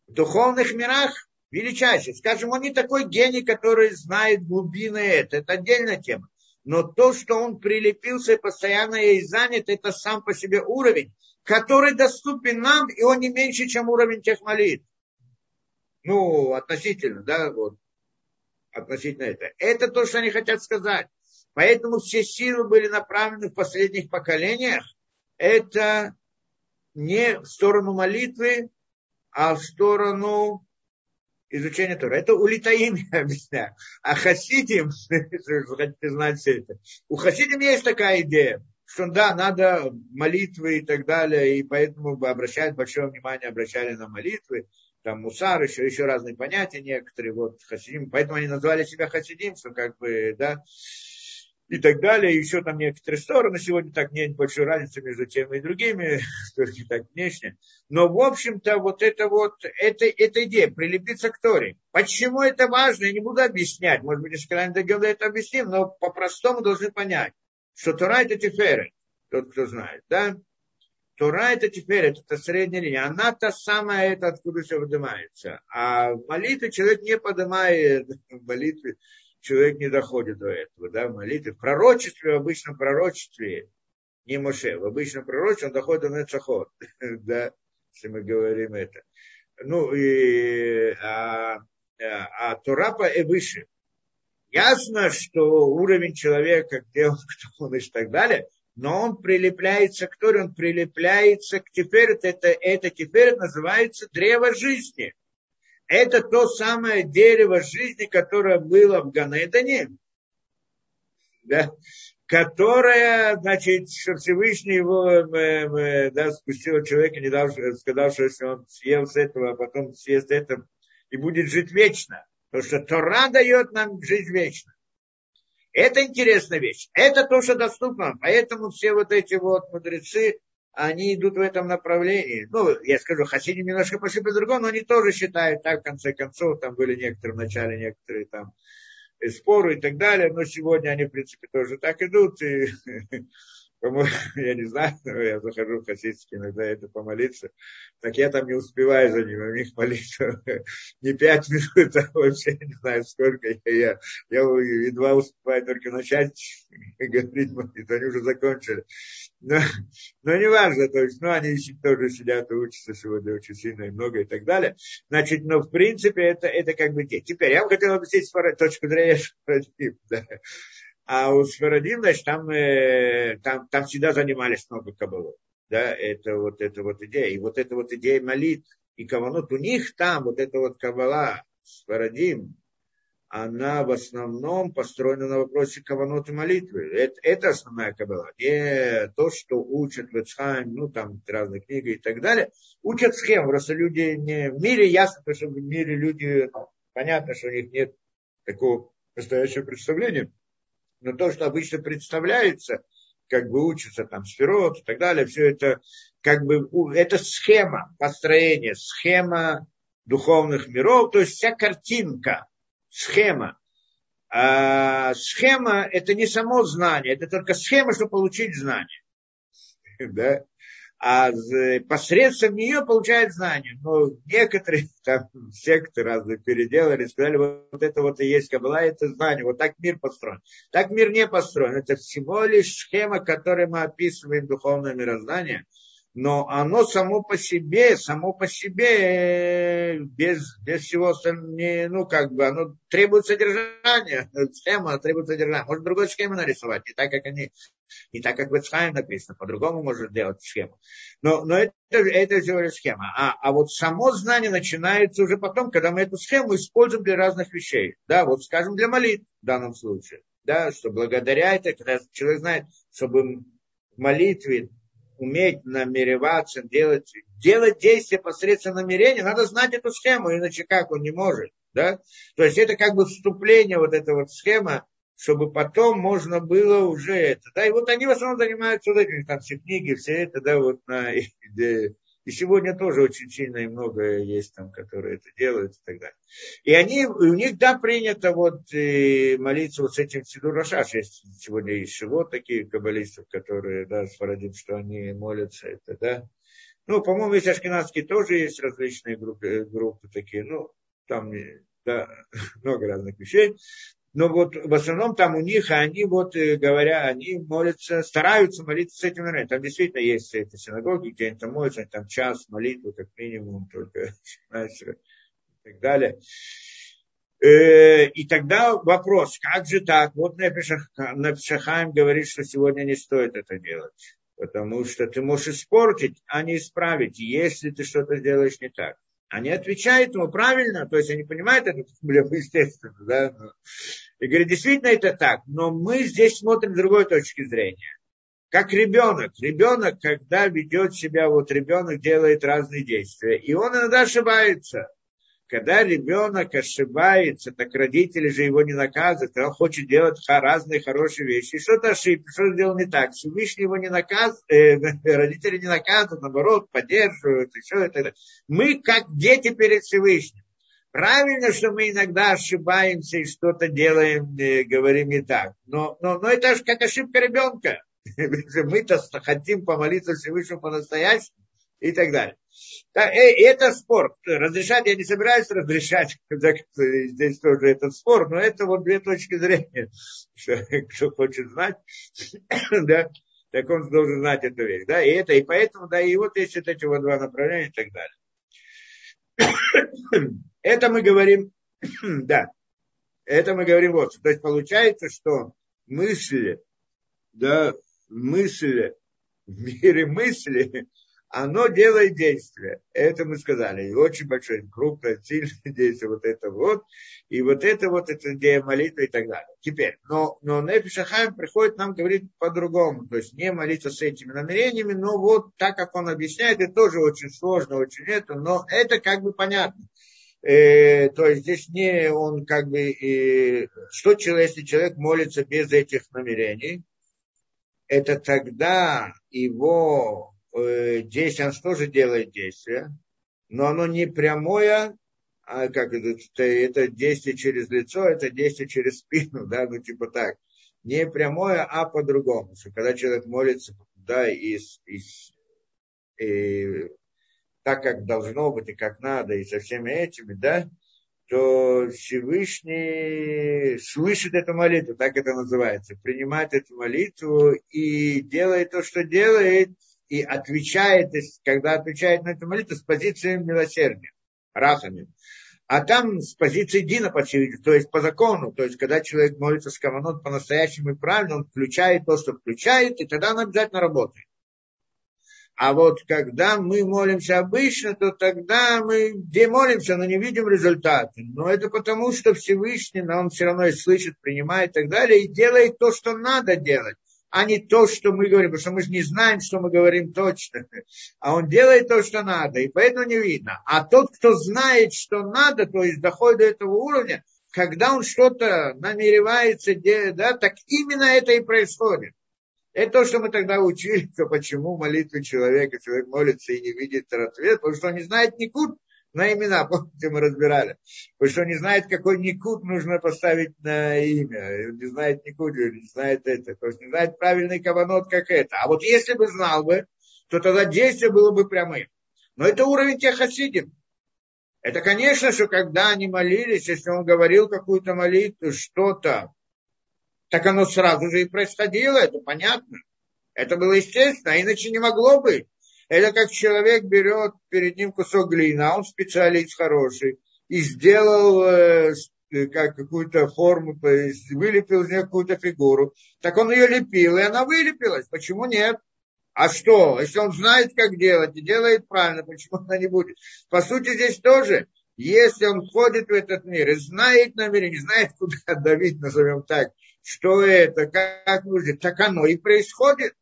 В духовных мирах величайший. Скажем, он не такой гений, который знает глубины это. Это отдельная тема. Но то, что он прилепился и постоянно ей занят, это сам по себе уровень, который доступен нам, и он не меньше, чем уровень тех молитв. Ну, относительно, да, вот, относительно это. Это то, что они хотят сказать. Поэтому все силы были направлены в последних поколениях. Это не в сторону молитвы, а в сторону изучения Тора. Это у Литаим я объясняю. А Хасидим, если хотите знать все это, у Хасидим есть такая идея, что да, надо молитвы и так далее, и поэтому обращают большое внимание, обращали на молитвы, там мусар, еще, еще разные понятия некоторые, вот хасидим, поэтому они назвали себя хасидим, что как бы, да, и так далее. Еще там некоторые стороны. Сегодня так нет большой разницы между теми и другими, только так внешне. Но, в общем-то, вот это вот, это, эта идея, прилепиться к Торе. Почему это важно, я не буду объяснять. Может быть, если когда-нибудь этого объясним, но по-простому должны понять, что Тора это теферет, тот, кто знает, да? Тора это теперь, это средняя линия. Она та самая, это откуда все выдымается. А в молитве человек не поднимает молитве человек не доходит до этого, да, в молитве. В пророчестве, в обычном пророчестве, не Моше, в обычном пророчестве он доходит до Нецахот, да, если мы говорим это. Ну, и, а, а, а Турапа и выше. Ясно, что уровень человека, где он, кто он и так далее, но он прилепляется к Торе, он прилепляется к теперь, это, это теперь называется древо жизни это то самое дерево жизни, которое было в Ганедане, да, которое, значит, Всевышний его э, э, да, спустил человека, не дал, сказал, что если он съел с этого, а потом съест это, и будет жить вечно. Потому что Тора дает нам жизнь вечно. Это интересная вещь. Это то, что доступно. Поэтому все вот эти вот мудрецы, они идут в этом направлении. Ну, я скажу, хасиди немножко пошли по-другому, но они тоже считают так, в конце концов, там были некоторые в начале, некоторые там споры и так далее, но сегодня они, в принципе, тоже так идут, и я не знаю, я захожу в хасидский иногда это помолиться, так я там не успеваю за ним, у них молиться не пять минут, а вообще не знаю сколько, я, я, я едва успеваю только начать говорить молитву, они уже закончили. Но, но не важно, то есть, ну, они тоже сидят и учатся сегодня очень сильно и много и так далее. Значит, но в принципе это, это как бы те. Теперь я бы хотел объяснить точку зрения да. А у Сфарадим, значит, там, э, там, там всегда занимались много кабалов. Да, это вот эта вот идея. И вот эта вот идея молитв и каванот, у них там вот эта вот кабала, Сфарадим, она в основном построена на вопросе каванот и молитвы. Это, это основная кабала. Не то, что учат в Эцхайм, ну там разные книги и так далее. Учат схему. Просто люди не... В мире ясно, что в мире люди... Понятно, что у них нет такого настоящего представления но то, что обычно представляется, как бы учатся там сферот и так далее, все это как бы, это схема построения, схема духовных миров, то есть вся картинка, схема. А схема – это не само знание, это только схема, чтобы получить знание. Да? А посредством нее получает знание. Но некоторые там секты разные переделали, сказали, вот это вот и есть Кабала, это знание, вот так мир построен. Так мир не построен, это всего лишь схема, которой мы описываем духовное мироздание – но оно само по себе, само по себе, без, без всего, не, ну, как бы, оно требует содержания, схема требует содержания. Может, другой схему нарисовать, не так, как они, не так, как в Эцхайм написано, по-другому можно сделать схему. Но, но это, это всего лишь схема. А, а вот само знание начинается уже потом, когда мы эту схему используем для разных вещей. Да, вот, скажем, для молитв в данном случае. Да, что благодаря это, когда человек знает, чтобы в молитве уметь намереваться, делать, делать действия посредством намерения, надо знать эту схему, иначе как он не может. Да? То есть это как бы вступление, вот эта вот схема, чтобы потом можно было уже это. Да? И вот они в основном занимаются вот этими, там все книги, все это, да, вот на, и сегодня тоже очень сильно и много есть там, которые это делают и так далее. И они, у них, да, принято вот э, молиться вот с этим Сидур Рашаш. Есть сегодня еще вот такие каббалистов, которые, да, сфарадим, что они молятся, это, да. Ну, по-моему, есть ашкенадские тоже есть различные группы, группы такие, ну, там, да, много разных вещей но вот в основном там у них, они вот э, говоря, они молятся, стараются молиться с этим моментом. Там действительно есть эти синагоги, где они там молятся, они там час молитвы, как минимум, только знаешь, и так далее. Э, и тогда вопрос, как же так? Вот Напшахаем говорит, что сегодня не стоит это делать. Потому что ты можешь испортить, а не исправить, если ты что-то делаешь не так. Они отвечают ему правильно, то есть они понимают это, естественно, да. И говорят, действительно это так, но мы здесь смотрим с другой точки зрения. Как ребенок. Ребенок, когда ведет себя, вот ребенок делает разные действия, и он иногда ошибается. Когда ребенок ошибается, так родители же его не наказывают, он хочет делать разные хорошие вещи. Что-то ошибся, что сделал не так. Всевышний его не наказывает, э, родители не наказывают, наоборот, поддерживают, еще это. Мы как дети перед Всевышним. Правильно, что мы иногда ошибаемся и что-то делаем, э, говорим не так. Но, но, но это же как ошибка ребенка. Мы-то хотим помолиться Всевышнему по-настоящему и так далее. Да, э, это спор. Разрешать я не собираюсь разрешать, здесь тоже этот спор, но это вот две точки зрения. Кто хочет знать, да, так он должен знать эту вещь. Да, и это, и поэтому, да, и вот есть вот эти вот два направления и так далее. Это мы говорим, да, это мы говорим вот. То есть получается, что мысли, да, мысли в мире мысли, оно делает действие. Это мы сказали. И очень большое, крупное, сильное действие. Вот это вот. И вот это вот, это идея молитвы и так далее. Теперь, но, но Нефишахайм приходит нам говорить по-другому. То есть не молиться с этими намерениями, но вот так, как он объясняет, это тоже очень сложно, очень это, но это как бы понятно. Э, то есть здесь не он как бы, э, что человек, если человек молится без этих намерений, это тогда его действие, он тоже делает действие, но оно не прямое, а как это, это действие через лицо, это действие через спину, да, ну типа так. Не прямое, а по-другому. Когда человек молится, да, из, из, и, так, как должно быть и как надо, и со всеми этими, да, то Всевышний слышит эту молитву, так это называется, принимает эту молитву и делает то, что делает, и отвечает, когда отвечает на эту молитву с позиции милосердия, рахами. А там с позиции Дина, по то есть по закону, то есть когда человек молится с каванот по-настоящему и правильно, он включает то, что включает, и тогда он обязательно работает. А вот когда мы молимся обычно, то тогда мы где молимся, но не видим результаты. Но это потому, что Всевышний, но он все равно и слышит, принимает и так далее, и делает то, что надо делать а не то, что мы говорим, потому что мы же не знаем, что мы говорим точно. А он делает то, что надо, и поэтому не видно. А тот, кто знает, что надо, то есть доходит до этого уровня, когда он что-то намеревается делать, да, так именно это и происходит. Это то, что мы тогда учили, то почему молитвы человека, человек молится и не видит ответ, потому что он не знает никуда на имена, помните, мы разбирали. Потому что не знает, какой никут нужно поставить на имя. Не знает никут, не знает это. То есть не знает правильный каванот, как это. А вот если бы знал бы, то тогда действие было бы прямым. Но это уровень тех хасидим. Это, конечно, что когда они молились, если он говорил какую-то молитву, что-то, так оно сразу же и происходило, это понятно. Это было естественно, а иначе не могло быть. Это как человек берет перед ним кусок глины, а он специалист хороший, и сделал э, как какую-то форму, то есть вылепил из нее какую-то фигуру. Так он ее лепил, и она вылепилась. Почему нет? А что? Если он знает, как делать, и делает правильно, почему она не будет? По сути, здесь тоже, если он входит в этот мир и знает намерение, знает, куда давить, назовем так, что это, как нужно, так оно и происходит.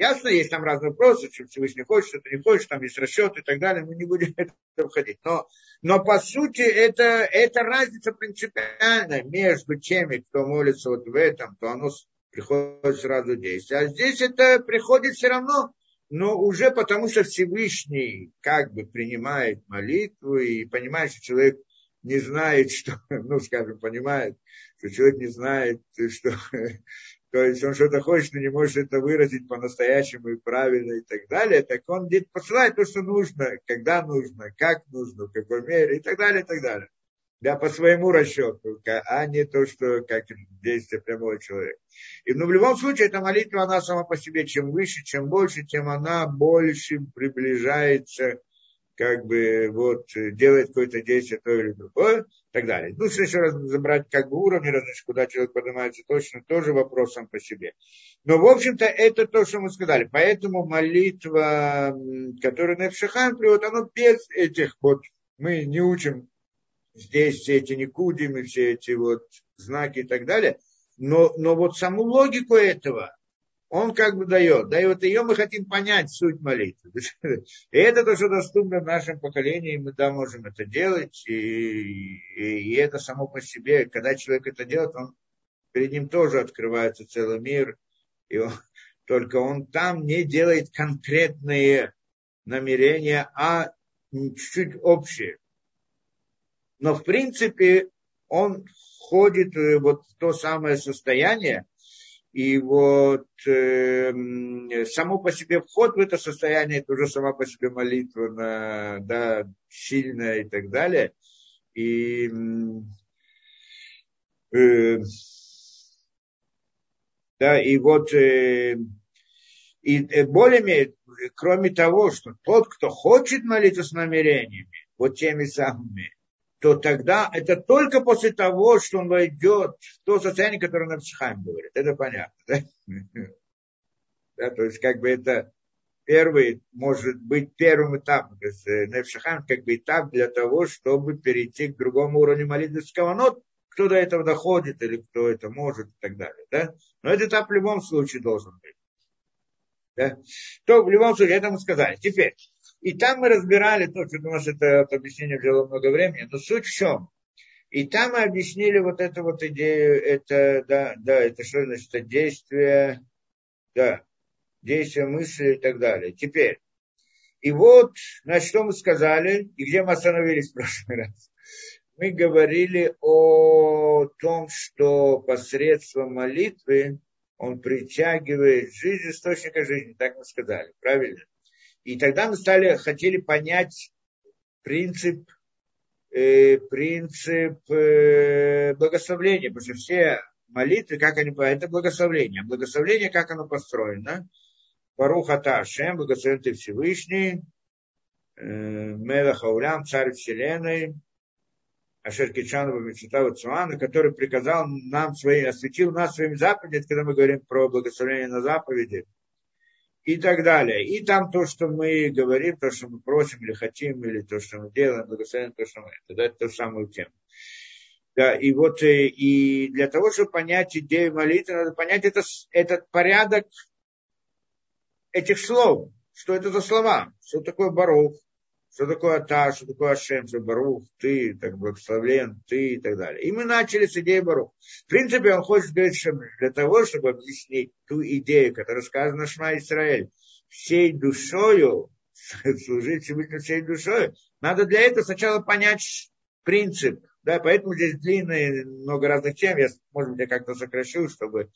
Ясно, есть там разные вопросы, что Всевышний хочет, что-то не хочет, там есть расчет и так далее, мы не будем это входить. Но, но по сути это, это разница принципиальная между теми, кто молится вот в этом, то оно приходит сразу действие. А здесь это приходит все равно, но уже потому что Всевышний как бы принимает молитву и понимает, что человек не знает, что, ну, скажем, понимает, что человек не знает, что, то есть он что-то хочет, но не может это выразить по-настоящему и правильно и так далее, так он посылает то, что нужно, когда нужно, как нужно, в какой мере и так далее, и так далее. Да, по своему расчету, а не то, что как действие прямого человека. И ну, в любом случае, эта молитва, она сама по себе, чем выше, чем больше, тем она больше приближается как бы вот делает какое-то действие то или другое, и так далее. Ну, если еще раз забрать как бы уровни различных, куда человек поднимается, точно тоже вопрос сам по себе. Но, в общем-то, это то, что мы сказали. Поэтому молитва, которая на Эпшихам приводит, она без этих вот, мы не учим здесь все эти никудимы, все эти вот знаки и так далее, но, но вот саму логику этого, он как бы дает. Да, и вот ее мы хотим понять, суть молитвы. И это то, что доступно в нашем поколении, мы да, можем это делать. И, и, и это само по себе, когда человек это делает, он, перед ним тоже открывается целый мир. И он, только он там не делает конкретные намерения, а чуть-чуть общие. Но в принципе он входит вот в то самое состояние, и вот э, само по себе вход в это состояние, это уже сама по себе молитва, на, да, сильная и так далее. И э, да, и вот э, и э, более кроме того, что тот, кто хочет молиться с намерениями, вот теми самыми, то тогда это только после того, что он войдет в то состояние, которое нам Психайм говорит. Это понятно. Да? да? То есть как бы это первый, может быть, первым этапом. То есть э, Невшахайм как бы этап для того, чтобы перейти к другому уровню молитвы каванот, кто до этого доходит или кто это может и так далее. Да? Но этот этап в любом случае должен быть. Да? То в любом случае, это мы сказали. Теперь, и там мы разбирали, то, что у нас это, это объяснение взяло много времени, но суть в чем? И там мы объяснили вот эту вот идею, это, да, да, это что значит, это действие, да, действие мысли и так далее. Теперь, и вот, на что мы сказали, и где мы остановились в прошлый раз. Мы говорили о том, что посредством молитвы он притягивает жизнь источника жизни, так мы сказали, правильно? И тогда мы стали, хотели понять принцип, э, принцип э, благословления, потому что все молитвы, как они, это благословление. Благословление, как оно построено. Баруха Ташем, благословен ты Всевышний, э, Мелаха Улям, царь вселенной, Ашер Кичанова Мечтава Цуана, который приказал нам свои, осветил нас своими заповедями, когда мы говорим про благословение на заповеди, и так далее. И там то, что мы говорим, то, что мы просим или хотим, или то, что мы делаем, благословение, то, что мы... Это, это ту самую тему. Да, и вот э, и для того, чтобы понять идею молитвы, надо понять это, этот порядок этих слов. Что это за слова? Что такое баров? Что такое Ата, что такое Ашем, что Барух, ты, так благословлен, ты и так далее. И мы начали с идеи Барух. В принципе, он хочет говорить, что для того, чтобы объяснить ту идею, которая сказана Шма Израиль, всей душою, служить Всевышнему всей душой, надо для этого сначала понять принцип. Да, поэтому здесь длинные, много разных тем. Я, может быть, я как-то сокращу, чтобы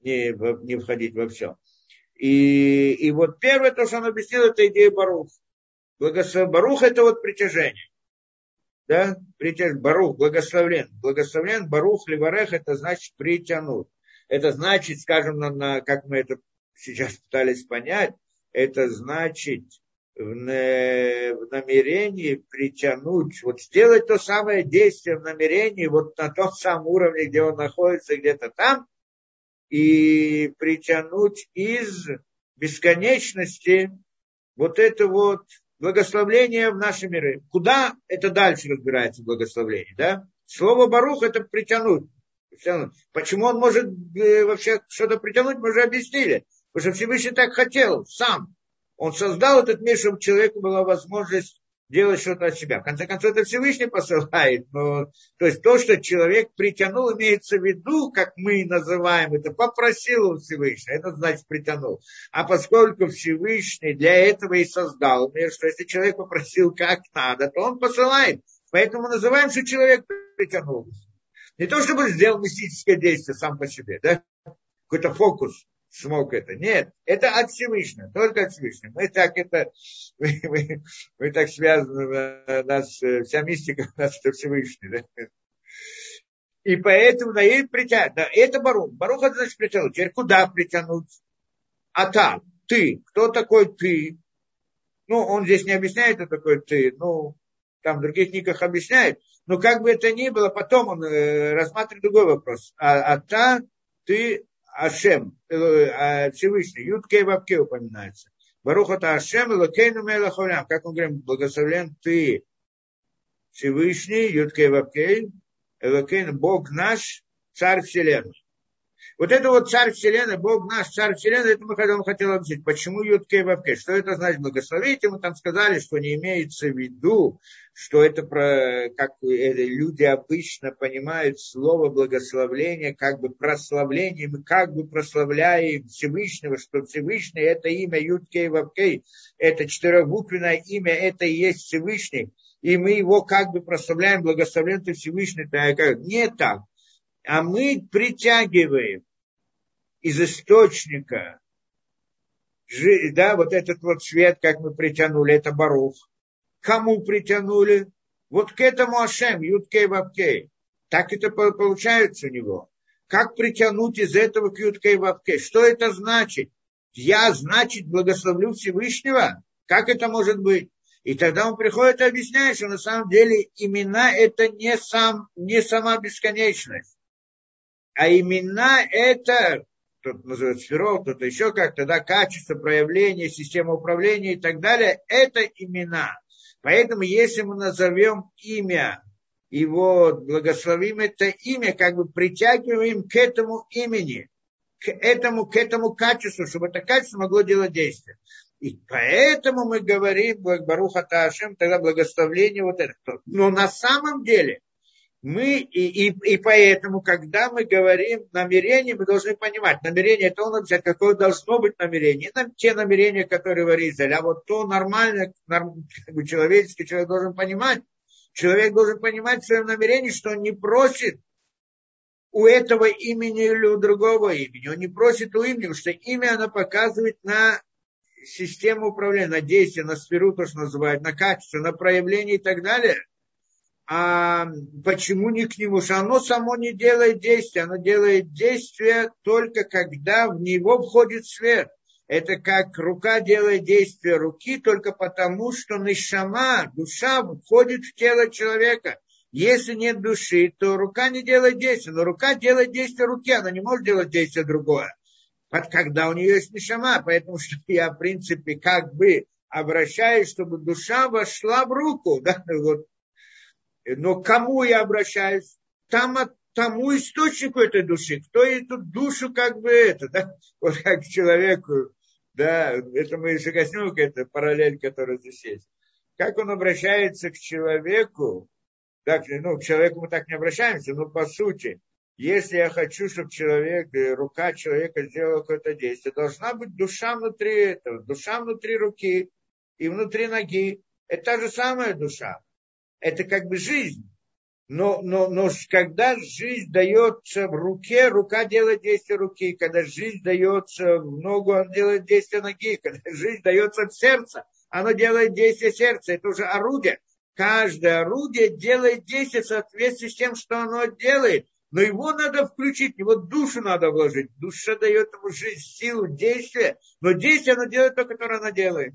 не, не входить во все. И, и вот первое, то, что он объяснил, это идея Барух. Благослов... Барух это вот притяжение. Да? Притяж... Барух, благословлен. Благословлен, Барух, Ливарех, это значит притянуть. Это значит, скажем, на, на, как мы это сейчас пытались понять, это значит в, в намерении притянуть, вот сделать то самое действие в намерении, вот на том самом уровне, где он находится, где-то там, и притянуть из бесконечности вот это вот благословление в наши миры. Куда это дальше разбирается благословление, да? Слово Барух это притянуть. Почему он может э, вообще что-то притянуть, мы уже объяснили. Потому что Всевышний так хотел сам. Он создал этот мир, чтобы у человека была возможность делать что-то от себя. В конце концов, это Всевышний посылает. Но, то есть то, что человек притянул, имеется в виду, как мы называем это, попросил у Всевышнего, это значит притянул. А поскольку Всевышний для этого и создал мир, что если человек попросил как надо, то он посылает. Поэтому называем, что человек притянул. Не то, чтобы сделал мистическое действие сам по себе, да? Какой-то фокус смог это. Нет, это от Всевышнего, только от Всевышнего. Мы так это, мы, мы, мы так связаны, э, нас, э, вся мистика у нас это Всевышний. Да? И поэтому да, и притянуть. Да, это Барух. Барух это значит притянуть. Теперь куда притянуть? А там, ты. Кто такой ты? Ну, он здесь не объясняет, кто такой ты. Ну, там в других книгах объясняет. Но как бы это ни было, потом он э, рассматривает другой вопрос. А, а та, ты Ашем, э, а, Всевышний, Юткей Вапке упоминается. Барухата Ашем, Лакейну Мелахолям, как он говорит, благословлен ты, Всевышний, Юткей Вапкей, Элокейн, Бог наш, Царь Вселенной. Вот это вот царь вселенной, Бог наш царь вселенной, это мы хотел, хотел объяснить. Почему Ютке Вавке? Что это значит благословить? И мы там сказали, что не имеется в виду, что это про, как люди обычно понимают слово благословление, как бы прославление, мы как бы прославляем Всевышнего, что Всевышний это имя Ютке Вавке, это четырехбуквенное имя, это и есть Всевышний. И мы его как бы прославляем, благословляем ты Всевышний. Не так а мы притягиваем из источника, да, вот этот вот свет, как мы притянули, это Барух. Кому притянули? Вот к этому Ашем, Юткей Вавкей. Так это получается у него. Как притянуть из этого к Юткей Вавкей? Что это значит? Я, значит, благословлю Всевышнего? Как это может быть? И тогда он приходит и объясняет, что на самом деле имена это не, сам, не сама бесконечность а имена это, тут называют сферов, кто-то еще как-то, да, качество проявления, система управления и так далее, это имена. Поэтому если мы назовем имя, его благословим это имя, как бы притягиваем к этому имени, к этому, к этому качеству, чтобы это качество могло делать действие. И поэтому мы говорим Баруха Таашем, тогда благословление вот это. Но на самом деле мы, и, и, и поэтому, когда мы говорим намерение, мы должны понимать, намерение, это он обязательно, какое должно быть намерение. Не те намерения, которые говорит а вот то нормально, норм, как бы человеческий человек должен понимать, человек должен понимать в своем намерении, что он не просит у этого имени или у другого имени. Он не просит у имени, потому что имя оно показывает на систему управления, на действие, на сферу, то, что называют, на качество, на проявление и так далее – а почему не к нему? Что оно само не делает действия, оно делает действия только когда в него входит свет. Это как рука делает действие руки только потому, что нишама, душа входит в тело человека. Если нет души, то рука не делает действия. Но рука делает действие руки, она не может делать действие другое. Когда у нее есть нишама. Поэтому что я, в принципе, как бы обращаюсь, чтобы душа вошла в руку. Да? Вот но к кому я обращаюсь? Там, тому источнику этой души. Кто эту душу как бы это, да? Вот как человеку, да, это мы еще коснем, это параллель, которая здесь есть. как он обращается к человеку, так, ну, к человеку мы так не обращаемся, но по сути, если я хочу, чтобы человек, э, рука человека сделала какое-то действие, должна быть душа внутри этого, душа внутри руки и внутри ноги. Это та же самая душа. Это как бы жизнь. Но, но, но когда жизнь дается в руке, рука делает действие руки. Когда жизнь дается в ногу, он делает действие ноги. Когда жизнь дается в сердце, оно делает действие сердца. Это уже орудие. Каждое орудие делает действие в соответствии с тем, что оно делает но его надо включить, его душу надо вложить. Душа дает ему жизнь, силу, действие, но действие она делает то, которое она делает.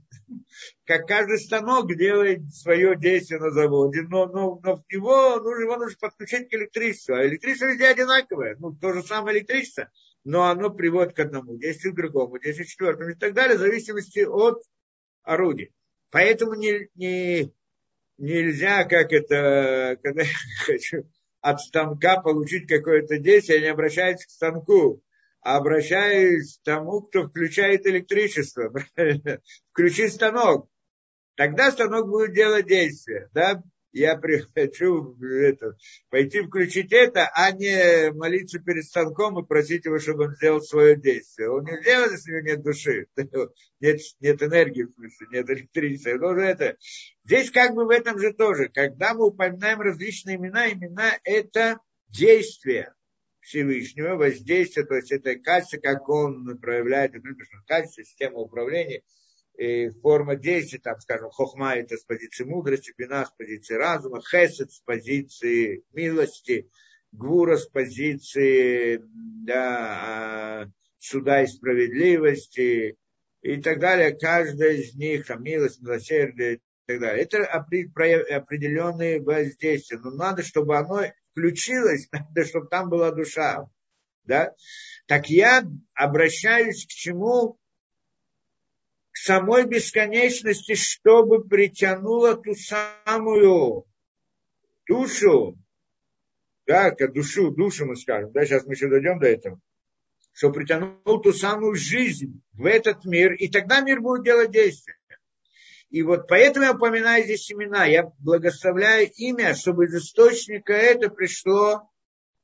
Как каждый станок делает свое действие на заводе, но, но, но его, ну, его нужно подключить к электричеству. А электричество везде одинаковое, ну, то же самое электричество, но оно приводит к одному действию, к другому, действию к четвертому и так далее, в зависимости от орудия. Поэтому не, не, нельзя, как это, когда я хочу от станка получить какое-то действие, я не обращаюсь к станку, а обращаюсь к тому, кто включает электричество. Включи станок. Тогда станок будет делать действие. Да? Я хочу это, пойти включить это, а не молиться перед станком и просить его, чтобы он сделал свое действие. Он не сделает, если у него нет души. Нет, нет энергии, в смысле, нет электричества. Но это. Здесь как бы в этом же тоже. Когда мы упоминаем различные имена, имена это действия. Всевышнего, воздействие, то есть это качество, как он проявляет, качество, система управления – форма действия, там, скажем, хохма это с позиции мудрости, бина с позиции разума, хесед с позиции милости, гвура с позиции да, а, суда и справедливости и так далее. Каждая из них, там, милость, милосердие и так далее. Это определенные воздействия. Но надо, чтобы оно включилось, надо, чтобы там была душа. Да? Так я обращаюсь к чему? Самой бесконечности, чтобы притянула ту самую душу, да, душу, душу мы скажем, да, сейчас мы еще дойдем до этого, что притянул ту самую жизнь в этот мир, и тогда мир будет делать действие. И вот поэтому я упоминаю здесь имена. Я благословляю имя, чтобы из источника это пришло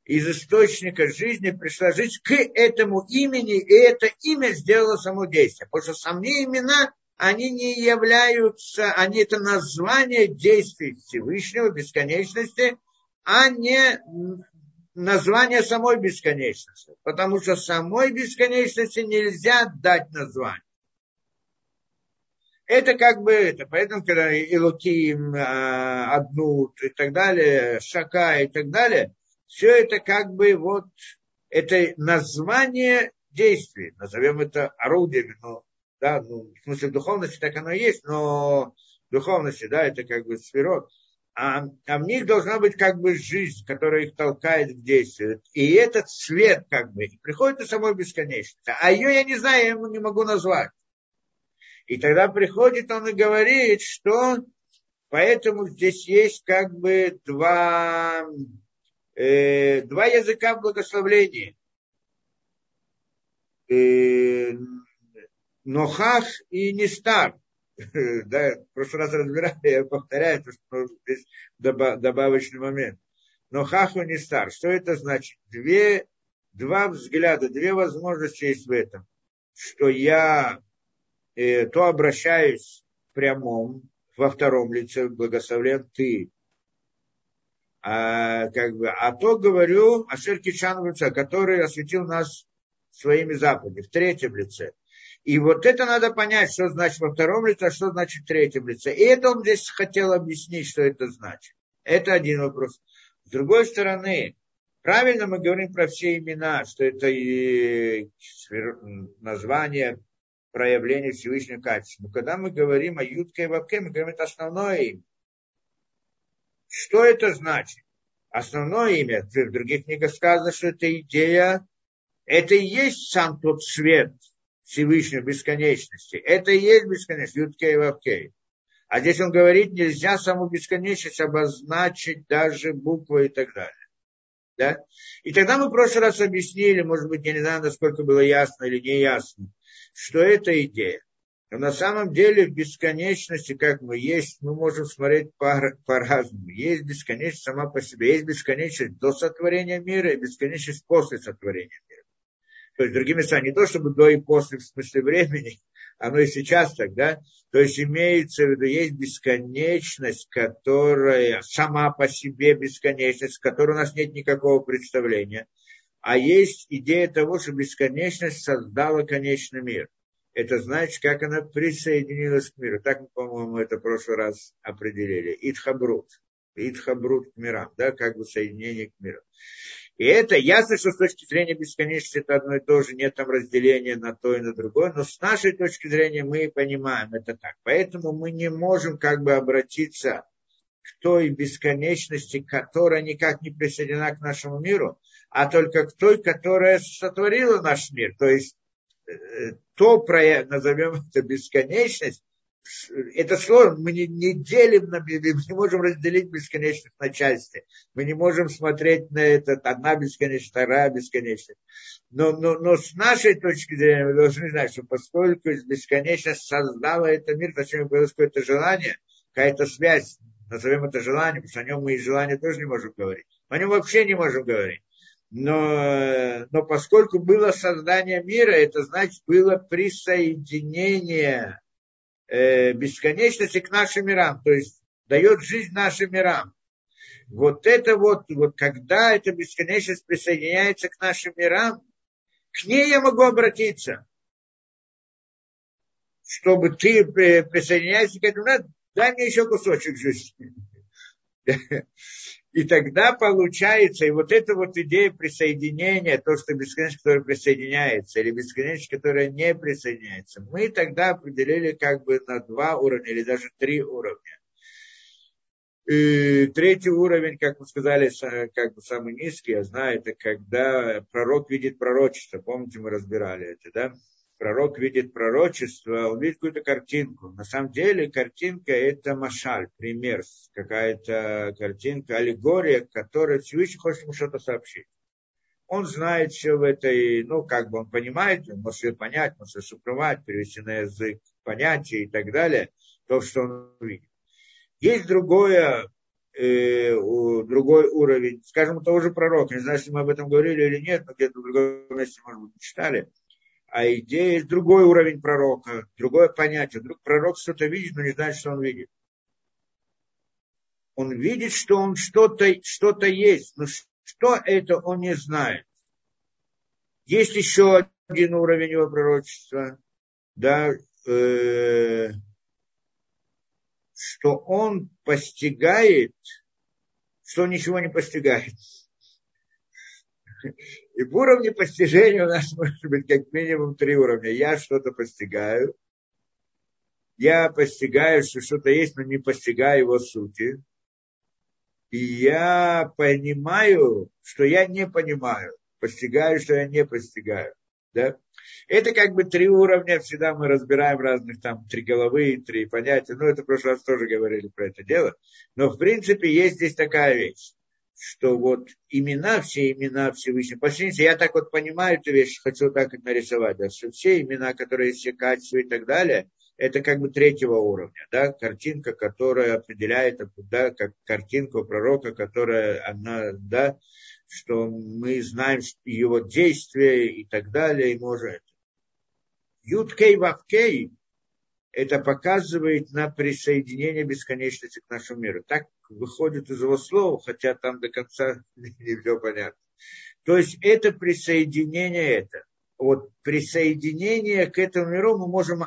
из источника жизни пришла жизнь к этому имени, и это имя сделало само действие. Потому что сами имена, они не являются, они это название действий Всевышнего, бесконечности, а не название самой бесконечности. Потому что самой бесконечности нельзя дать название. Это как бы это. Поэтому, когда Илуким, а, Аднут и так далее, Шака и так далее – все это как бы вот, это название действий, назовем это орудием, но, да, ну, в смысле духовности так оно и есть, но духовности, да, это как бы сферот, а, а в них должна быть как бы жизнь, которая их толкает в действие. И этот свет как бы приходит из самой бесконечности. А ее я не знаю, я ему не могу назвать. И тогда приходит он и говорит, что поэтому здесь есть как бы два, э, два языка благословления. Э, Нохах и Нестар. да, в прошлый раз разбирали, я повторяю, потому что здесь добавочный момент. Нохах и Нестар. Что это значит? Две, два взгляда, две возможности есть в этом. Что я э, то обращаюсь в прямом, во втором лице, благословлен ты, а, как бы, а то говорю о Кичан который осветил нас своими заповедями, в третьем лице. И вот это надо понять, что значит во втором лице, а что значит в третьем лице. И это он здесь хотел объяснить, что это значит. Это один вопрос. С другой стороны, правильно мы говорим про все имена, что это и название проявления Всевышнего качества. Но когда мы говорим о Ютке и Вапке, мы говорим, это основное имя. Что это значит? Основное имя, в других книгах сказано, что это идея, это и есть сам тот свет Всевышней бесконечности. Это и есть бесконечность, Юткей Вавкей. А здесь он говорит, нельзя саму бесконечность обозначить даже буквой и так далее. Да? И тогда мы в прошлый раз объяснили, может быть, я не знаю, насколько было ясно или не ясно, что это идея. Но на самом деле в бесконечности, как мы есть, мы можем смотреть по- по-разному. Есть бесконечность сама по себе, есть бесконечность до сотворения мира и бесконечность после сотворения мира. То есть, другими словами, не то чтобы до и после в смысле времени, оно и сейчас так, да? То есть имеется в виду, есть бесконечность, которая сама по себе бесконечность, которой у нас нет никакого представления. А есть идея того, что бесконечность создала конечный мир. Это значит, как она присоединилась к миру. Так мы, по-моему, это в прошлый раз определили. Итхабрут. Итхабрут к мирам, да, как бы соединение к миру. И это ясно, что с точки зрения бесконечности это одно и то же, нет там разделения на то и на другое, но с нашей точки зрения мы понимаем это так. Поэтому мы не можем как бы обратиться к той бесконечности, которая никак не присоединена к нашему миру, а только к той, которая сотворила наш мир. То есть э, то, назовем это бесконечность, это сложно, мы не, не делим, на, мы не можем разделить бесконечность на части. Мы не можем смотреть на это, одна бесконечность, вторая бесконечность. Но, но, но с нашей точки зрения мы должны знать, что поскольку бесконечность создала этот мир, зачем появилось какое-то желание, какая-то связь, назовем это желанием, потому что о нем мы и желание тоже не можем говорить. О нем вообще не можем говорить. Но, но поскольку было создание мира, это значит было присоединение э, бесконечности к нашим мирам, то есть дает жизнь нашим мирам. Вот это вот, вот когда эта бесконечность присоединяется к нашим мирам, к ней я могу обратиться. Чтобы ты присоединяешься к этому, дай мне еще кусочек жизни. И тогда получается, и вот эта вот идея присоединения, то, что бесконечность, которая присоединяется, или бесконечность, которая не присоединяется, мы тогда определили как бы на два уровня, или даже три уровня. И третий уровень, как мы сказали, как бы самый низкий, я знаю, это когда пророк видит пророчество. Помните, мы разбирали это, да? Пророк видит пророчество, он видит какую-то картинку. На самом деле картинка это машаль, пример, какая-то картинка, аллегория, которая Всевышний хочет ему что-то сообщить. Он знает все в этой, ну, как бы он понимает, он может ее понять, может супровать, перевести на язык понятия и так далее, то, что он видит. Есть другое, э, другой уровень, скажем, того же пророка, не знаю, если мы об этом говорили или нет, но где-то в другом месте, может быть, читали, а идея есть другой уровень пророка, другое понятие. Вдруг пророк что-то видит, но не знает, что он видит. Он видит, что он что-то что есть, но что это он не знает. Есть еще один уровень его пророчества, да, э, что он постигает, что он ничего не постигает. И в уровне постижения у нас может быть как минимум три уровня. Я что-то постигаю. Я постигаю, что что-то есть, но не постигаю его сути. И я понимаю, что я не понимаю. Постигаю, что я не постигаю. Да? Это как бы три уровня, всегда мы разбираем разных там три головы, три понятия. Ну, это в прошлый раз тоже говорили про это дело. Но в принципе есть здесь такая вещь что вот имена, все имена Всевышнего, почти я так вот понимаю эту вещь, хочу так нарисовать, да, что все имена, которые все качества и так далее, это как бы третьего уровня, да, картинка, которая определяет, да, как картинку пророка, которая, она, да, что мы знаем его действия и так далее, и может. Юткей Вавкей это показывает на присоединение бесконечности к нашему миру. Так выходит из его слов, хотя там до конца не все понятно. То есть это присоединение это. Вот присоединение к этому миру мы можем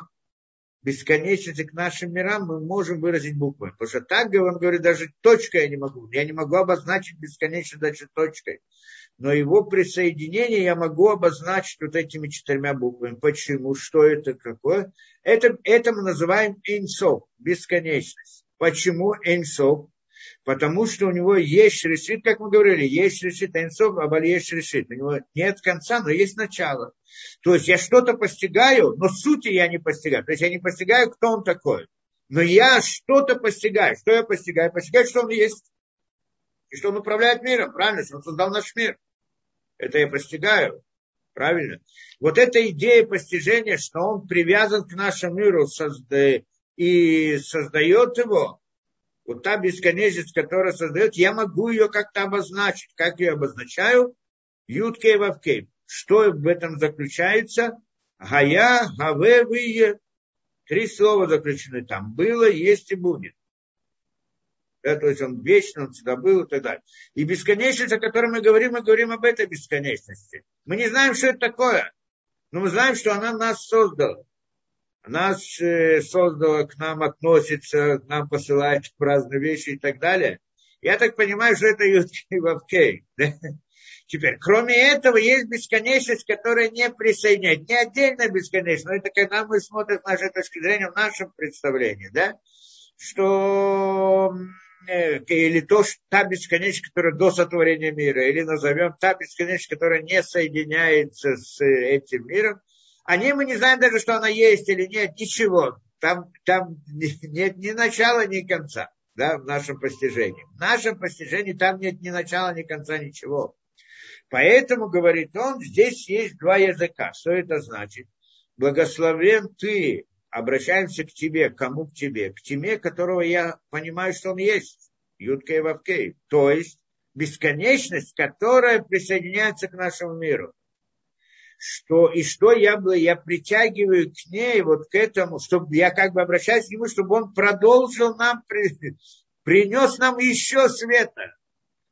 бесконечности к нашим мирам мы можем выразить буквами. Потому что так, он говорит, даже точкой я не могу. Я не могу обозначить бесконечность даже точкой но его присоединение я могу обозначить вот этими четырьмя буквами. Почему? Что это какое? Это, это мы называем инсов, бесконечность. Почему инсов? Потому что у него есть решит, как мы говорили, есть решит инсов, а есть решит. У него нет конца, но есть начало. То есть я что-то постигаю, но сути я не постигаю. То есть я не постигаю, кто он такой. Но я что-то постигаю. Что я постигаю? Постигаю, что он есть. И что он управляет миром, правильно, что он создал наш мир. Это я постигаю. Правильно? Вот эта идея постижения, что он привязан к нашему миру и создает его, вот та бесконечность, которая создает, я могу ее как-то обозначить. Как я обозначаю? Юткей Вавкей. Что в этом заключается? Гая, Гаве, Вие. Три слова заключены там. Было, есть и будет. Да, то есть он вечный, он всегда был и так далее. И бесконечность, о которой мы говорим, мы говорим об этой бесконечности. Мы не знаем, что это такое, но мы знаем, что она нас создала. Нас э, создала, к нам относится, к нам посылает разные вещи и так далее. Я так понимаю, что это Юткей Вавкей. Да? Теперь, кроме этого, есть бесконечность, которая не присоединяет. Не отдельная бесконечность, но это когда мы смотрим с нашей точки зрения в нашем представлении, да, что Э, или то, что та бесконечность, которая до сотворения мира, или назовем та бесконечность, которая не соединяется с этим миром, о ней мы не знаем даже, что она есть или нет, ничего. Там, там нет ни начала, ни конца да, в нашем постижении. В нашем постижении там нет ни начала, ни конца, ничего. Поэтому, говорит он, здесь есть два языка. Что это значит? Благословен ты обращаемся к тебе, кому к тебе? К тебе, которого я понимаю, что он есть. Юткей Вавкей. То есть бесконечность, которая присоединяется к нашему миру. Что, и что я, я притягиваю к ней, вот к этому, чтобы я как бы обращаюсь к нему, чтобы он продолжил нам, принес нам еще света.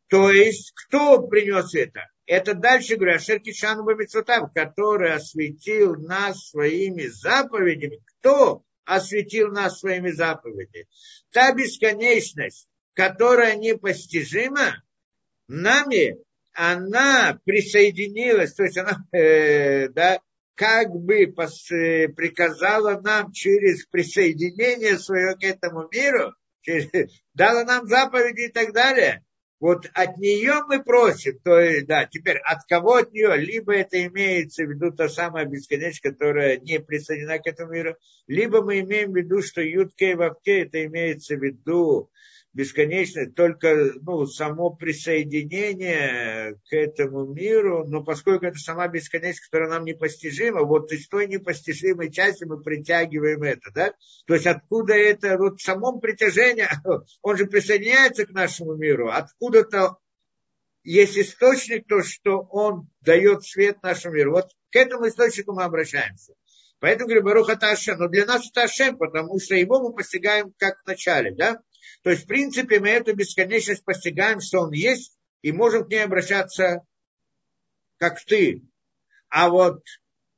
То есть, кто принес это? Это дальше, говорю, Ашер Кишану Бамицутав, который осветил нас своими заповедями. Кто осветил нас своими заповедями? Та бесконечность, которая непостижима, нами она присоединилась, то есть она, э, да, как бы пос, э, приказала нам через присоединение свое к этому миру, через, дала нам заповеди и так далее. Вот от нее мы просим, то есть, да, теперь от кого от нее? Либо это имеется в виду та самая бесконечность, которая не присоединена к этому миру, либо мы имеем в виду, что Ютке и Вавке это имеется в виду бесконечность, только ну, само присоединение к этому миру, но поскольку это сама бесконечность, которая нам непостижима, вот из той непостижимой части мы притягиваем это, да? То есть откуда это, вот в самом притяжении, он же присоединяется к нашему миру, откуда-то есть источник, то, что он дает свет нашему миру. Вот к этому источнику мы обращаемся. Поэтому говорю, Баруха Ташем. Но для нас это Ашем, потому что его мы постигаем как в начале, да? То есть, в принципе, мы эту бесконечность постигаем, что он есть, и можем к ней обращаться, как ты. А вот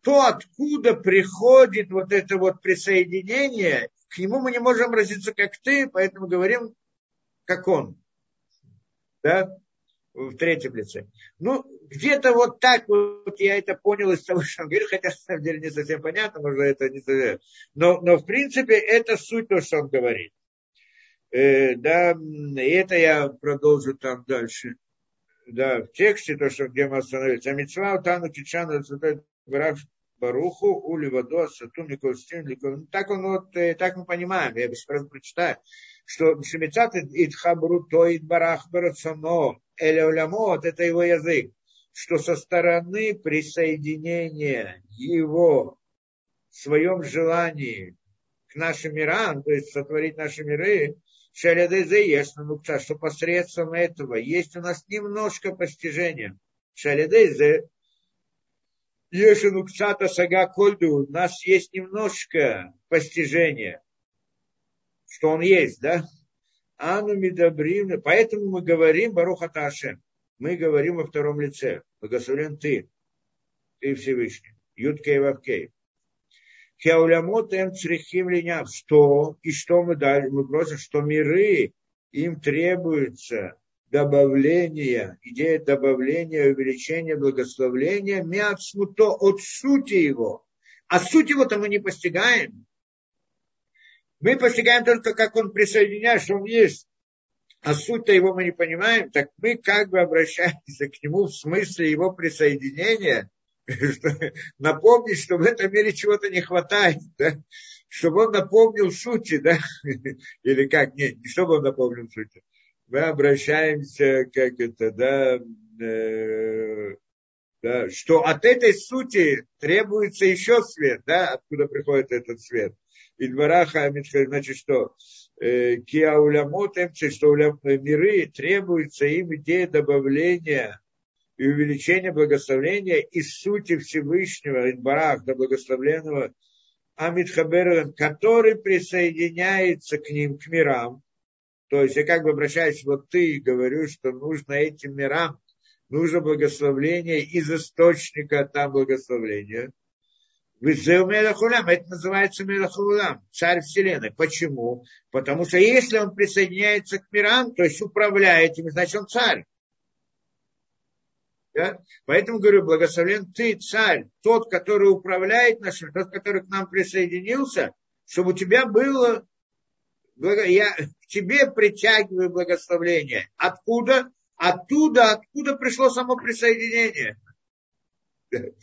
то, откуда приходит вот это вот присоединение, к нему мы не можем обратиться, как ты, поэтому говорим, как он. Да? В третьем лице. Ну, где-то вот так вот я это понял из того, что он говорит, хотя на самом деле не совсем понятно, может, это не совсем. Но, но в принципе это суть то, что он говорит. Э, да, и это я продолжу там дальше. Да, в тексте, то, что где мы остановились. А митцва тану кичана барах баруху у ливадо сатум ну, Так он вот, э, так мы понимаем, я бесспорно прочитаю, что шемицат идхабру то идбарах барацано эля улямот, это его язык, что со стороны присоединения его в своем желании к нашим мирам, то есть сотворить наши миры, Шалядезе есть нукца, что посредством этого есть у нас немножко постижения. Шалядезе Ешенукцата сага кольду, у нас есть немножко постижения, что он есть, да? Ану Мидабрим, поэтому мы говорим Баруха Ташем. Мы говорим во втором лице. Благословен ты, ты Всевышний. Юткей Вавкей. Хеулямот эм црихим линяв. Что? И что мы дали? Мы просим, что миры, им требуется добавление, идея добавления, увеличения, благословления, мяцмуто от сути его. А суть его-то мы не постигаем. Мы постигаем только, как он присоединяет, что он есть. А суть-то его мы не понимаем, так мы как бы обращаемся к нему в смысле его присоединения, напомнить, что в этом мире чего-то не хватает, да? чтобы он напомнил сути, да, или как, нет, не чтобы он напомнил сути. Мы обращаемся, как это, да, э, да, что от этой сути требуется еще свет, да, откуда приходит этот свет. И двораха, значит, что э, киаулямот, что миры требуется им идея добавления и увеличения благословения из сути Всевышнего, Инбарах, до благословленного Амидхаберен, который присоединяется к ним, к мирам. То есть я как бы обращаюсь, вот ты и говорю, что нужно этим мирам нужно благословление из источника там благословения. Это называется Мелахулам, царь вселенной. Почему? Потому что если он присоединяется к мирам, то есть управляет ими, значит он царь. Да? Поэтому говорю, благословен ты, царь, тот, который управляет нашим, тот, который к нам присоединился, чтобы у тебя было, я к тебе притягиваю благословление. Откуда? оттуда, откуда пришло само присоединение.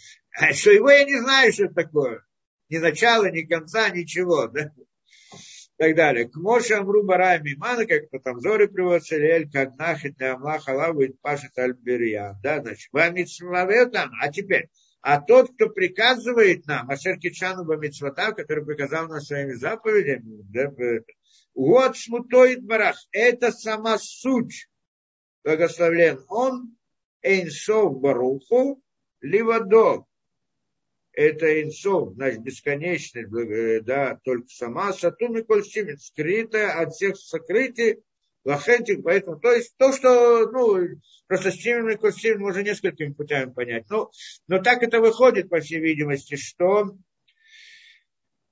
Что его я не знаю, что такое. Ни начала, ни конца, ничего. Да? Так далее. К Моше Амру Барай Мимана, как это там Зоры приводится, Эль, как нахит на Амлах Аллаху и Пашет Альберия. Да, значит, там, а теперь, а тот, кто приказывает нам, Ашер Кичану Бамитсвата, который приказал нам своими заповедями, да, вот смутоид барах, это сама суть благословлен он, Эйнсов Баруху, Ливадо. Это Эйнсов, значит, бесконечность, э, да, только сама, Сатум и Кольсимин, скрытая от всех сокрытий, Лохентик, поэтому, то есть то, что, ну, просто Стивен и Кольсимин можно несколькими путями понять. Ну, но так это выходит, по всей видимости, что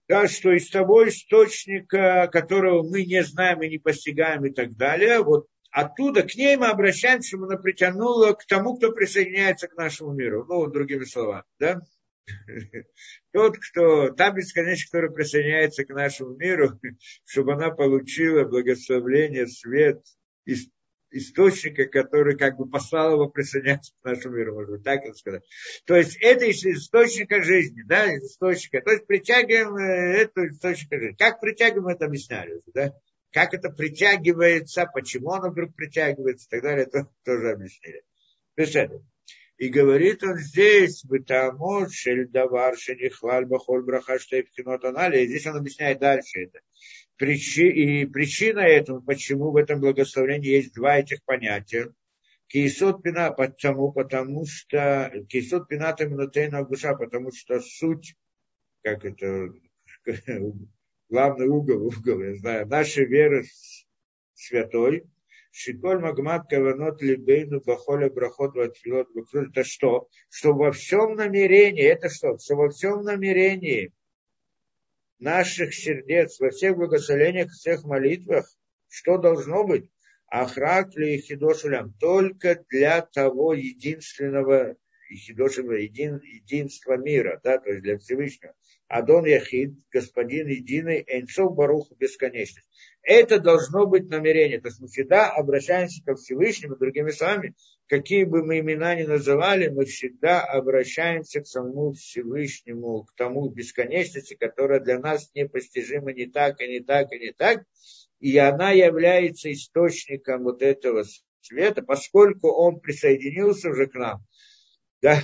да, что из того источника, которого мы не знаем и не постигаем и так далее, вот оттуда к ней мы обращаемся, чтобы она притянула к тому, кто присоединяется к нашему миру. Ну, другими словами, да? Тот, кто, та бесконечность, которая присоединяется к нашему миру, чтобы она получила благословление, свет, источника, который как бы послал его присоединяться к нашему миру, можно так это сказать. То есть это из источника жизни, да, из источника. То есть притягиваем э, эту источника жизни. Как притягиваем, это объясняли, да как это притягивается, почему оно вдруг притягивается и так далее, это тоже объяснили. И говорит он здесь, бытамот, шельдавар, шенихлаль, бахоль, браха, штейпхинот, анали. И здесь он объясняет дальше это. Причи, и причина этому, почему в этом благословении есть два этих понятия. Киесот пина, потому, потому что, киесот пина таминотейна душа, потому что суть, как это, главный угол, угол, я знаю, нашей веры святой, Шиколь Магмат Каванот Либейну Бахоля Брахот Ватфилот Это что? Что во всем намерении, это что? Что во всем намерении наших сердец, во всех благословениях, всех молитвах, что должно быть? Ахрак ли Хидошулям, только для того единственного един, единства мира, да, то есть для Всевышнего. Адон Яхид, господин единый, Энцов Баруху бесконечность. Это должно быть намерение. То есть мы всегда обращаемся ко Всевышнему, другими словами, какие бы мы имена ни называли, мы всегда обращаемся к самому Всевышнему, к тому бесконечности, которая для нас непостижима не так, и не так, и не так. И она является источником вот этого света, поскольку он присоединился уже к нам. Да?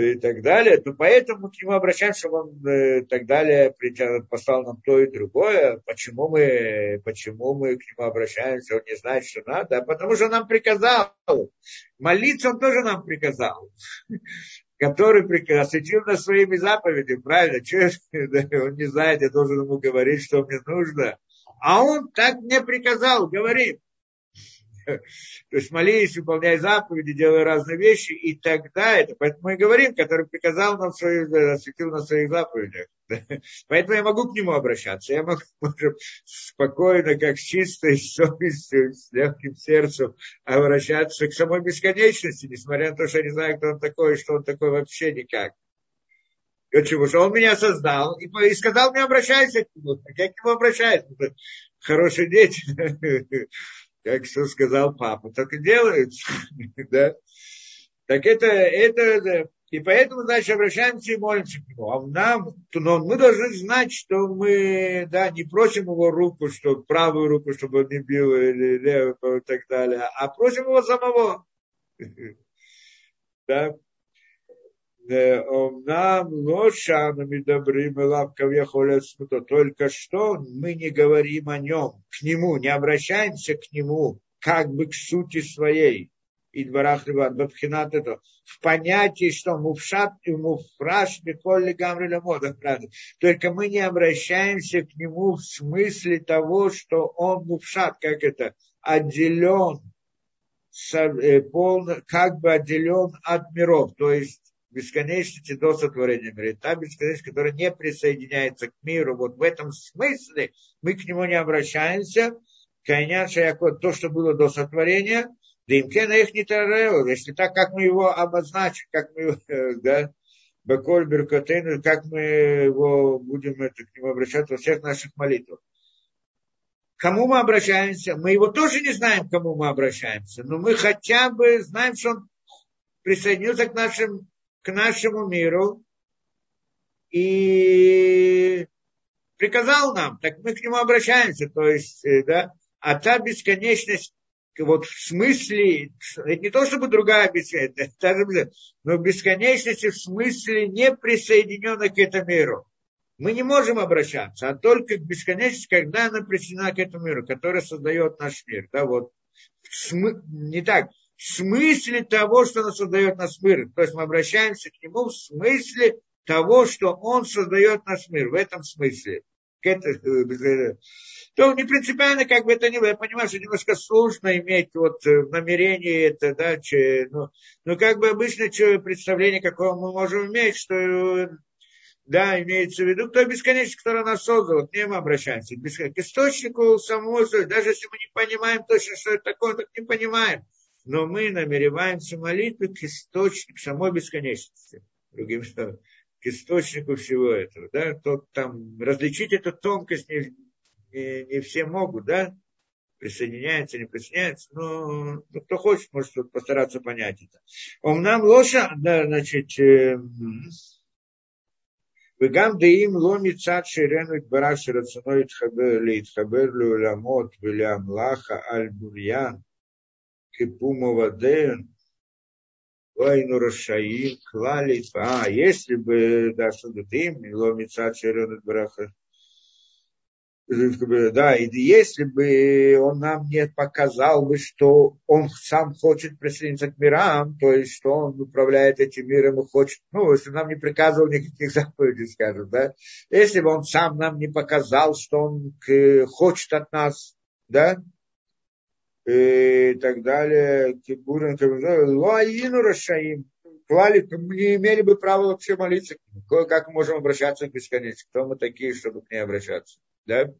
И так далее, то поэтому к нему обращаемся, чтобы он э, так далее послал нам то и другое. Почему мы, почему мы к нему обращаемся, он не знает, что надо, а потому что нам приказал. Молиться он тоже нам приказал который осветил нас своими заповедями, правильно? Че, он не знает, я должен ему говорить, что мне нужно. А он так мне приказал, говорит. То есть молись, выполняй заповеди, делай разные вещи, и тогда это, поэтому мы и говорим, который приказал нам свои, осветил на своих заповедях. Поэтому я могу к нему обращаться. Я могу можем спокойно, как с чистой совестью, с легким сердцем обращаться к самой бесконечности, несмотря на то, что я не знаю, кто он такой, что он такой вообще никак. Почему? Что он меня создал и, и сказал мне обращайся к нему. Как к нему обращаюсь? Хорошие дети как что сказал папа, так и делают. да? Так это, это, и поэтому, значит, обращаемся и молимся к нему. А нам, но мы должны знать, что мы, да, не просим его руку, что правую руку, чтобы он не бил, или левую, и так далее, а просим его самого. да? Нам лошанами добрым и лапков я то только что мы не говорим о нем, к нему, не обращаемся к нему, как бы к сути своей. И дворах Бабхинат это в понятии, что муфшат и муфраш Миколли Гамриля Мода, правда. Только мы не обращаемся к нему в смысле того, что он муфшат, как это, отделен, э, полно, как бы отделен от миров, то есть бесконечности до сотворения мира. та бесконечность, которая не присоединяется к миру, вот в этом смысле мы к нему не обращаемся. Конечно, то, что было до сотворения, им их не если так, как мы его обозначим, как мы, э, да, Баколь Беркотейну, как мы его будем это, к нему обращаться во всех наших молитвах. Кому мы обращаемся? Мы его тоже не знаем, к кому мы обращаемся, но мы хотя бы знаем, что он присоединился к нашим к нашему миру и приказал нам, так мы к нему обращаемся. То есть, э, да, а та бесконечность, вот в смысле, это не то чтобы другая бесконечность, но бесконечность в смысле не присоединенная к этому миру. Мы не можем обращаться, а только к бесконечности, когда она присоединена к этому миру, который создает наш мир. Да, вот. Не так смысле того, что он создает нас мир. То есть мы обращаемся к нему в смысле того, что он создает наш мир. В этом смысле. Это, э, то не принципиально, как бы это ни было. Я понимаю, что немножко сложно иметь вот э, намерении это, да, че, ну, но как бы обычно че, представление, какое мы можем иметь, что э, да, имеется в виду, кто бесконечность, который нас создал, к нему обращаемся, к источнику самого, даже если мы не понимаем точно, что это такое, так не понимаем но мы намереваемся молитвы к источнику, к самой бесконечности. Другим словом, к источнику всего этого. Да? Тот, там, различить эту тонкость не, не, не все могут, да? присоединяется, не присоединяется, но ну, кто хочет, может постараться понять это. Омнам лоша, да, значит, וגם דעים לא מצד שירנו יתברך שרצונו להתחבר לעולמות ולהמלאכה על בוריין, Кипумоваден, Вайну Рашаим, Клали, а если бы, да, что им, Ломица Черенет Браха, да, и если бы он нам не показал бы, что он сам хочет присоединиться к мирам, то есть, что он управляет этим миром и хочет, ну, если нам не приказывал никаких заповедей, скажем, да, если бы он сам нам не показал, что он хочет от нас, да, и так далее, Кибурин, Луаину Рашаим, клали, не имели бы права вообще молиться Как мы можем обращаться к бесконечности? Кто мы такие, чтобы к ней обращаться? Да?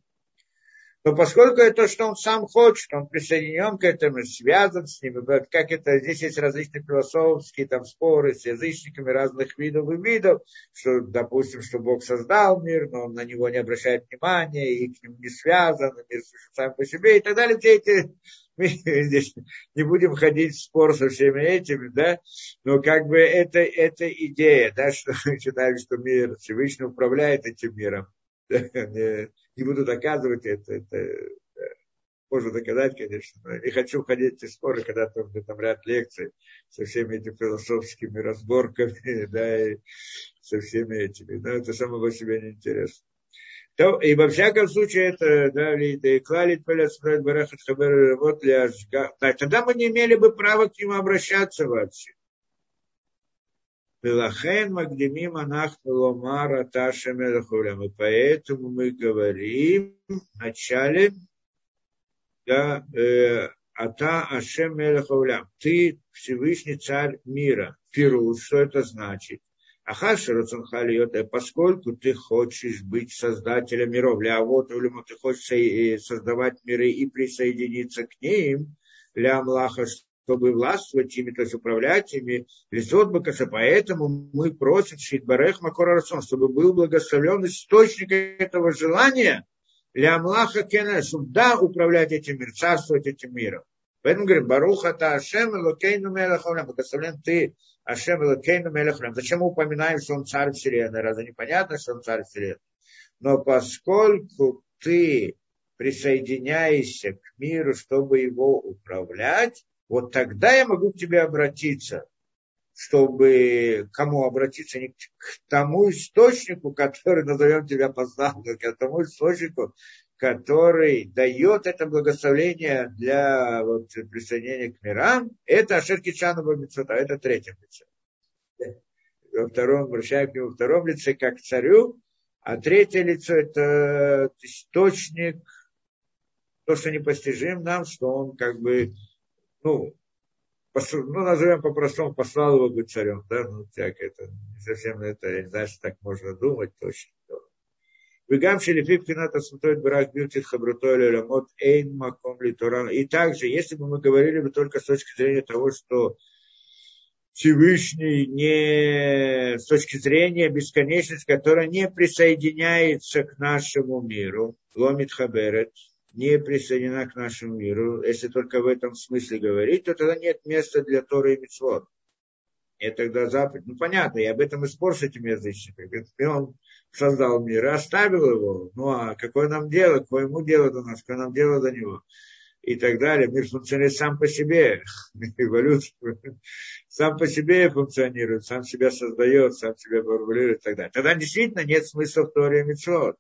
Но поскольку это то, что он сам хочет, он присоединен к этому, связан с ним, как это, здесь есть различные философские там споры с язычниками разных видов и видов, что, допустим, что Бог создал мир, но он на него не обращает внимания, и к нему не связан, мир существует сам по себе и так далее. Все эти мы здесь не будем ходить в спор со всеми этими, да, но как бы это, это идея, да, что мы считаем, что мир Всевышний управляет этим миром. Да, не, не буду доказывать это, это можно доказать, конечно, но не хочу ходить в споры, когда там, там ряд лекций со всеми этими философскими разборками, да, и со всеми этими. Но это само по себе неинтересно. То, и во всяком случае, это, да, и клалит строить барахат хабер вот для Тогда мы не имели бы права к нему обращаться вообще. Белахен Магдемим Анахну Ломара Таша. И поэтому мы говорим вначале, да, э, Ата Ашем Мелахулям. Ты Всевышний Царь мира. Пиру, что это значит? Ахаша Рацанхалиота, поскольку ты хочешь быть создателем миров, для вот ты хочешь э, создавать миры и присоединиться к ним, для Амлаха, чтобы властвовать ими, то есть управлять ими, лизот бакаша. Поэтому мы просим Шитбарех Макора чтобы был благословлен источник этого желания, для Амлаха Кена, чтобы да, управлять этим миром, царствовать этим миром. Поэтому говорим, Баруха та Ашем, Локейну Мелаховна, благословлен ты, Ашем Элокейну Мелехрам. Зачем мы упоминаем, что он царь вселенной? Разве непонятно, что он царь вселенной? Но поскольку ты присоединяешься к миру, чтобы его управлять, вот тогда я могу к тебе обратиться. чтобы кому обратиться не к тому источнику, который, назовем тебя послал, а к тому источнику, который дает это благословение для вот, присоединения к мирам, это Ашер Кичану Бамицота, это третье лице. Во втором, обращаю к нему во втором лице, как царю, а третье лицо – это источник, то, что непостижим нам, что он как бы, ну, ну, назовем по-простому, послал его быть царем, да, ну, так это, не совсем это, я не знаю, что так можно думать точно. Вегам шелифи пхината смутоид барак бьютит хабрутой рамот эйн маком. И также, если бы мы говорили бы только с точки зрения того, что Всевышний не с точки зрения бесконечности, которая не присоединяется к нашему миру, ломит хаберет, не присоединена к нашему миру, если только в этом смысле говорить, то тогда нет места для Торы и Митцвот. И тогда заповедь, ну понятно, я об этом и спор с этими язычниками. Он создал мир и оставил его. Ну а какое нам дело, какое ему дело до нас, какое нам дело до него. И так далее. Мир функционирует сам по себе. Эволюция сам по себе функционирует, сам себя создает, сам себя формулирует и так далее. Тогда действительно нет смысла в Торе Митцвот.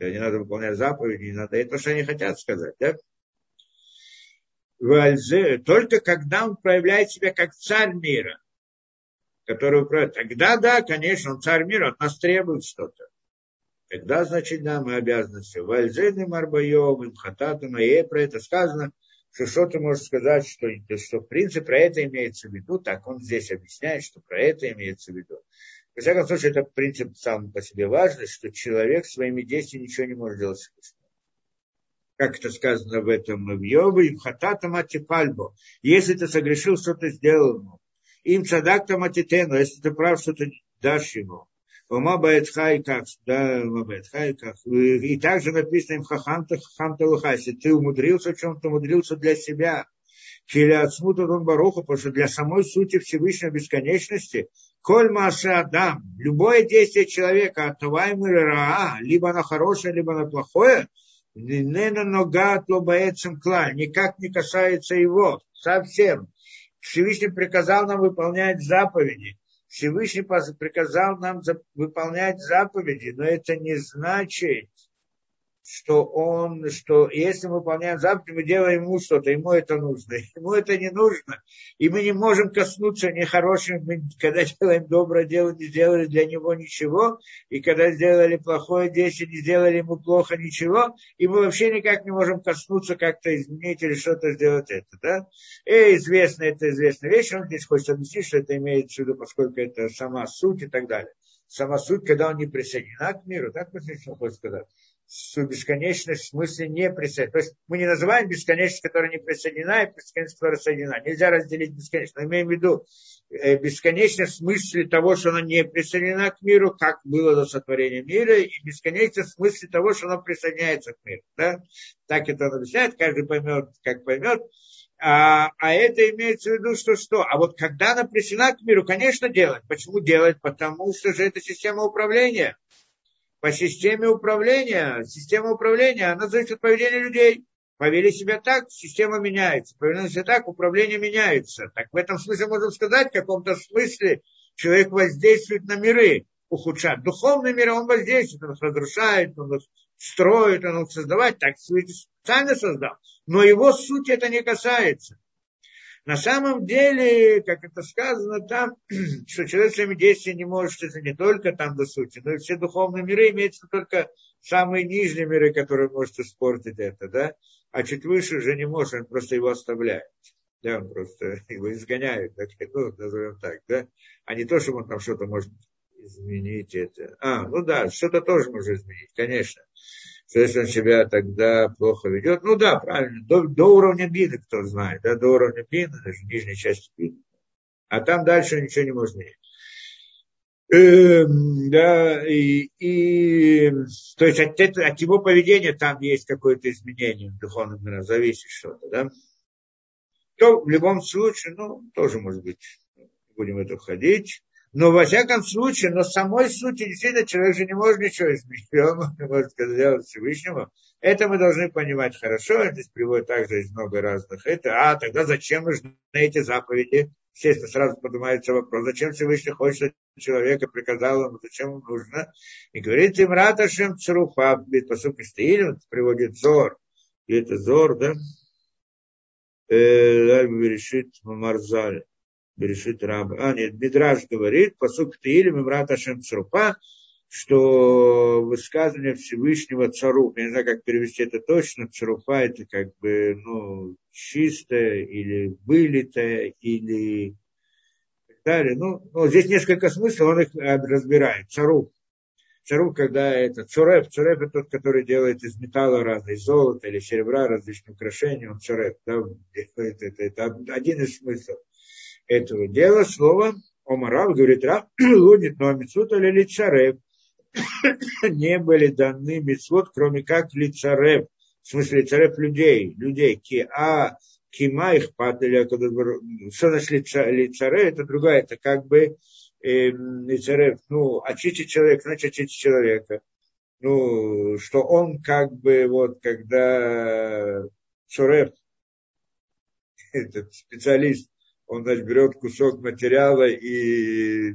Не надо выполнять заповеди, не надо. Это что они хотят сказать. Да? Только когда он проявляет себя как царь мира, который управляет, тогда да, конечно, он царь мира, от нас требует что-то. Тогда, значит, да, мы обязаны все. Вальзены Марбайом, Имхататам, и про это сказано, что что ты можешь сказать, что, что в принципе про это имеется в виду, так он здесь объясняет, что про это имеется в виду. В всяком случае, это принцип сам по себе важный, что человек своими действиями ничего не может делать как это сказано в этом Йове, им хатата матипальбо. Если ты согрешил, что ты сделал ему. Им цадакта матитену, если ты прав, что ты дашь ему. Ума Баэтхай как, да, Баэтхай как. И также написано им Хаханта Хаханта Лухаси. Ты умудрился в чем-то, умудрился для себя. Или от смута Баруха, потому что для самой сути Всевышней бесконечности, Коль Мааса Адам, любое действие человека, оттаваем Раа, либо на хорошее, либо на плохое, Нена нога лобаецем кла, никак не касается его, совсем. Всевышний приказал нам выполнять заповеди. Всевышний приказал нам выполнять заповеди, но это не значит, что он, что если мы выполняем заповедь, мы делаем ему что-то, ему это нужно, ему это не нужно. И мы не можем коснуться нехорошим, мы, когда делаем доброе дело, не сделали для него ничего, и когда сделали плохое действие, не сделали ему плохо ничего, и мы вообще никак не можем коснуться, как-то изменить или что-то сделать это. Да? И известно, это известная вещь, он здесь хочет объяснить, что это имеется в виду, поскольку это сама суть и так далее. Сама суть, когда он не присоединен к миру, так он хочет сказать бесконечность в смысле не присоединена. То есть мы не называем бесконечность, которая не присоединена, и бесконечность, которая соединена. Нельзя разделить бесконечность. Но имеем в виду э, бесконечность в смысле того, что она не присоединена к миру, как было до сотворения мира, и бесконечность в смысле того, что она присоединяется к миру. Да? Так это он объясняет, каждый поймет, как поймет. А, а это имеется в виду, что что? А вот когда она присоединена к миру, конечно, делать. Почему делать? Потому что же это система управления по системе управления, система управления, она зависит от поведения людей. Повели себя так, система меняется. Повели себя так, управление меняется. Так в этом смысле можно сказать, в каком-то смысле человек воздействует на миры, ухудшает. Духовный мир он воздействует, он их разрушает, он их строит, он их создавать, так специально создал. Но его суть это не касается. На самом деле, как это сказано там, что человек своими действиями не может, это не только там до сути, но и все духовные миры имеются только самые нижние миры, которые может испортить это, да, а чуть выше уже не может, он просто его оставляет. Да, он просто его изгоняет, так, ну, назовем так, да, а не то, что он там что-то может изменить это. А, ну да, что-то тоже может изменить, конечно что если он себя тогда плохо ведет, ну да, правильно, до, до уровня бины, кто знает, да, до уровня бины, даже нижней части бины. А там дальше ничего не может менять. Эм, да, и, и, то есть от, от его поведения там есть какое-то изменение в духовном мире, зависит что-то, да. То в любом случае, ну, тоже может быть, будем в это входить. Но во всяком случае, но самой сути действительно человек же не может ничего изменить. Не может сделать Всевышнему. Это мы должны понимать хорошо. Здесь приводит также из много разных. Это, а тогда зачем нужны эти заповеди? естественно, сразу поднимается вопрос, зачем Всевышний хочет человека, приказал ему, зачем ему нужно. И говорит им, Раташем Царуфа, посук Истаилин, приводит Зор, и это Зор, да, э, решит Марзаль, решит Раба. А, нет, Бидраж говорит, посук Таилим, Имрат Ашем Царуфа, что высказывание Всевышнего цару, я не знаю, как перевести это точно, царуфа это как бы, ну, чистое или вылитое, или так далее. Ну, ну, здесь несколько смыслов, он их разбирает. Цару. Цару, когда это цурев, цурев это тот, который делает из металла разные, золота или серебра, различные украшения, он цурев. Да, это, это, это один из смыслов этого дела. Слово Омарав говорит, Рав, лунит, но амицута или царев не были даны митцвот, кроме как лицарев, в смысле лицарев людей, людей, ки, а кима их падали, что значит лицарев, это другая, это как бы э, лицарев, ну, очистить человека, значит очистить человека. Ну, что он как бы вот, когда Шурев, этот специалист, он, значит, берет кусок материала и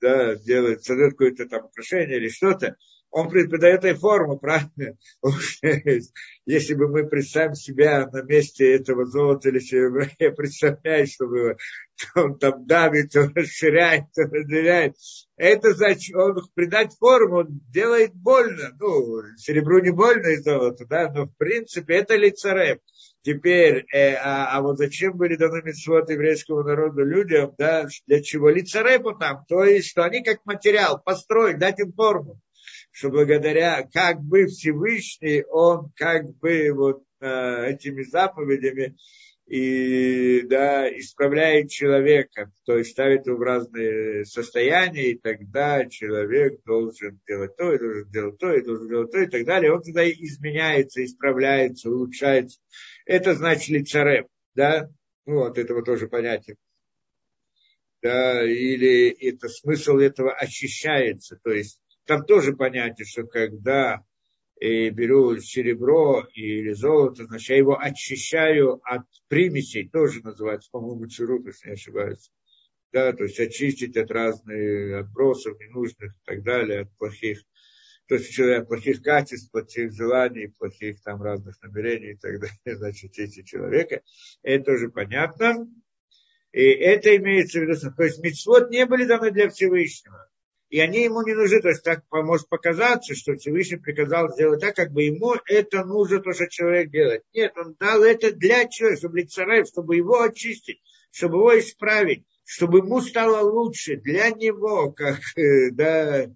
да, делает, создает какое-то там украшение или что-то, он придает ей форму, правильно? Если бы мы представим себя на месте этого золота или серебра, я представляю, что было, он там давит, он расширяет, он разделяет. Это значит, он придать форму, он делает больно. Ну, серебру не больно и золото, да, но в принципе это лицарев. Теперь, э, а, а вот зачем были даны митцвот еврейского народа людям, да, для чего? Лицарепу там, то есть, что они как материал построить, дать им форму, что благодаря, как бы Всевышний, он как бы вот э, этими заповедями и, да, исправляет человека, то есть ставит его в разные состояния, и тогда человек должен делать то, и должен делать то, и должен делать то, и так далее. Он тогда изменяется, исправляется, улучшается. Это значит лицарев, да, вот этого тоже понятия. Да, или это смысл этого очищается, то есть там тоже понятие, что когда э, беру серебро или золото, значит, я его очищаю от примесей, тоже называется, по-моему, цирут, если не ошибаюсь. Да, то есть очистить от разных отбросов ненужных и так далее, от плохих то есть человек плохих качеств, плохих желаний, плохих там разных намерений и так далее, значит, эти человека. Это тоже понятно. И это имеется в виду, то есть мецвод не были даны для Всевышнего. И они ему не нужны. То есть так может показаться, что Всевышний приказал сделать так, как бы ему это нужно, то, что человек делает. Нет, он дал это для человека, чтобы царев, чтобы его очистить, чтобы его исправить, чтобы ему стало лучше для него, как да,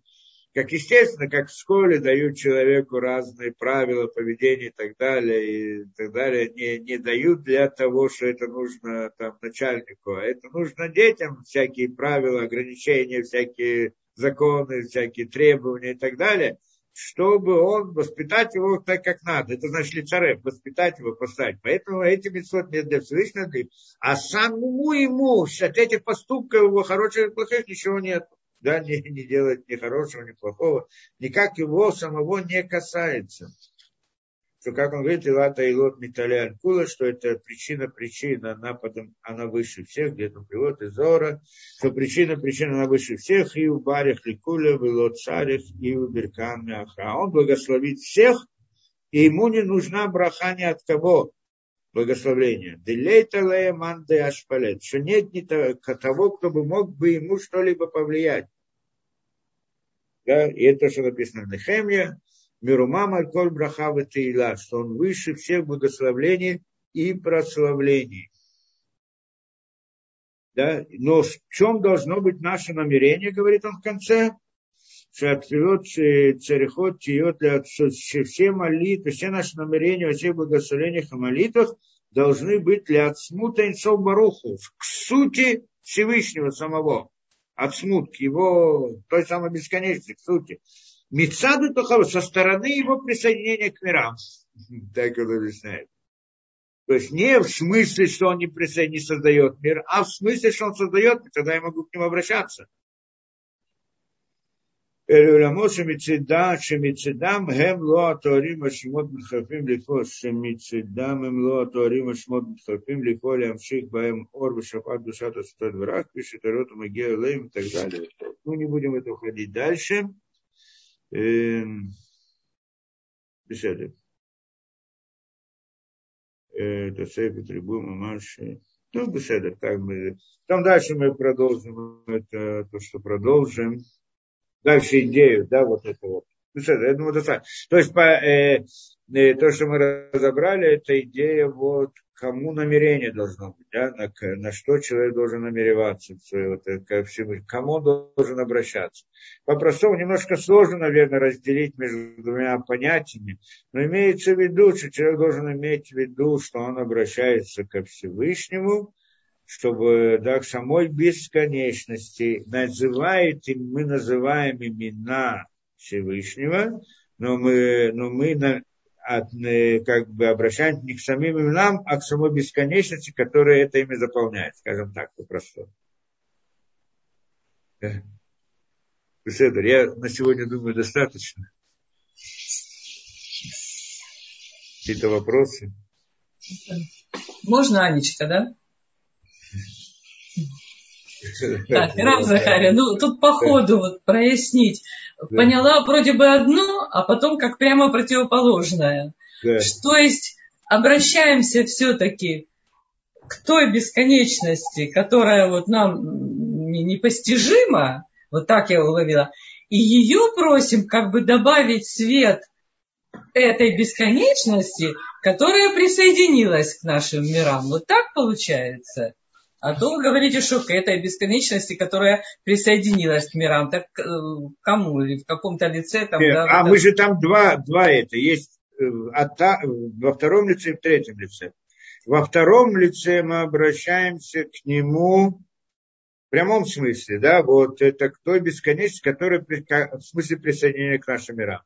как естественно, как в школе дают человеку разные правила поведения и так далее, и так далее, не, не дают для того, что это нужно там начальнику, а это нужно детям, всякие правила, ограничения, всякие законы, всякие требования и так далее, чтобы он воспитать его так, как надо. Это значит лицарев, воспитать его, поставить. Поэтому эти митцвот не для Всевышнего, а самому ему от этих поступков его хороших и плохих ничего нет да, не, не делает ни хорошего, ни плохого, никак его самого не касается. Что, как он говорит, Илата и Лот Миталя Кула, что это причина причина, она, потом, она выше всех, где-то привод из Зора, что причина причина, она выше всех, и у Барих Ликуля, в Илот Царих, и у Беркан Мяха. Он благословит всех, и ему не нужна браха ни от кого благословления. Делейта манде ашпалет, что нет ни того, кто бы мог бы ему что-либо повлиять. Да? И это, что написано в Нехемье, Мирумам Аль-Коль Брахава Тейла, что он выше всех благословлений и прославлений. Да? Но в чем должно быть наше намерение, говорит он в конце, что ответ царехот тиот все молитвы, все наши намерения во всех благословениях и молитвах должны быть для отсмута инцов баруху, к сути Всевышнего самого от смутки, его той самой к сути. Мицаду Тохава со стороны его присоединения к мирам. Так он объясняет. То есть не в смысле, что он не, присо... не создает мир, а в смысле, что он создает, тогда я могу к нему обращаться. Элюламо шемицидам, шемицидам, гем лоа туарим ашмот митхарфим лихо, шемицидам, им лоа туарим ашмот митхарфим лихо, лямших баем ор, вишафат, душат, асутат, враг, пишет Арот, магия, лейм и так далее. Ну, не будем это уходить дальше. Беседы. Это сейф, трибума, марши. Ну, беседа, так мы... Там дальше мы продолжим это, то, что продолжим дальше идею, да, вот это вот. Ну, что, я думаю, достаточно. То есть, по, э, э, то, что мы разобрали, это идея, вот, кому намерение должно быть, да, на, на что человек должен намереваться, вот, ко всему, кому должен обращаться. По-простому немножко сложно, наверное, разделить между двумя понятиями, но имеется в виду, что человек должен иметь в виду, что он обращается ко Всевышнему, чтобы да, к самой бесконечности называет, мы называем имена Всевышнего, но мы, но мы на, от, как бы обращаемся не к самим именам, а к самой бесконечности, которая это имя заполняет, скажем так, попросту. Беседер, я на сегодня думаю достаточно. Какие-то вопросы? Можно, Анечка, да? Так, Рам Захария, ну тут по ходу вот прояснить. Поняла вроде бы одно, а потом как прямо противоположное. Да. То есть обращаемся все-таки к той бесконечности, которая вот нам непостижима, вот так я уловила, и ее просим как бы добавить свет этой бесконечности, которая присоединилась к нашим мирам. Вот так получается. А то вы говорите, что к этой бесконечности, которая присоединилась к мирам, так э, кому или в каком-то лице там. Нет, да, а мы же там два, два это есть э, во втором лице и в третьем лице. Во втором лице мы обращаемся к нему в прямом смысле, да, вот это к той бесконечности, которая в смысле присоединения к нашим мирам.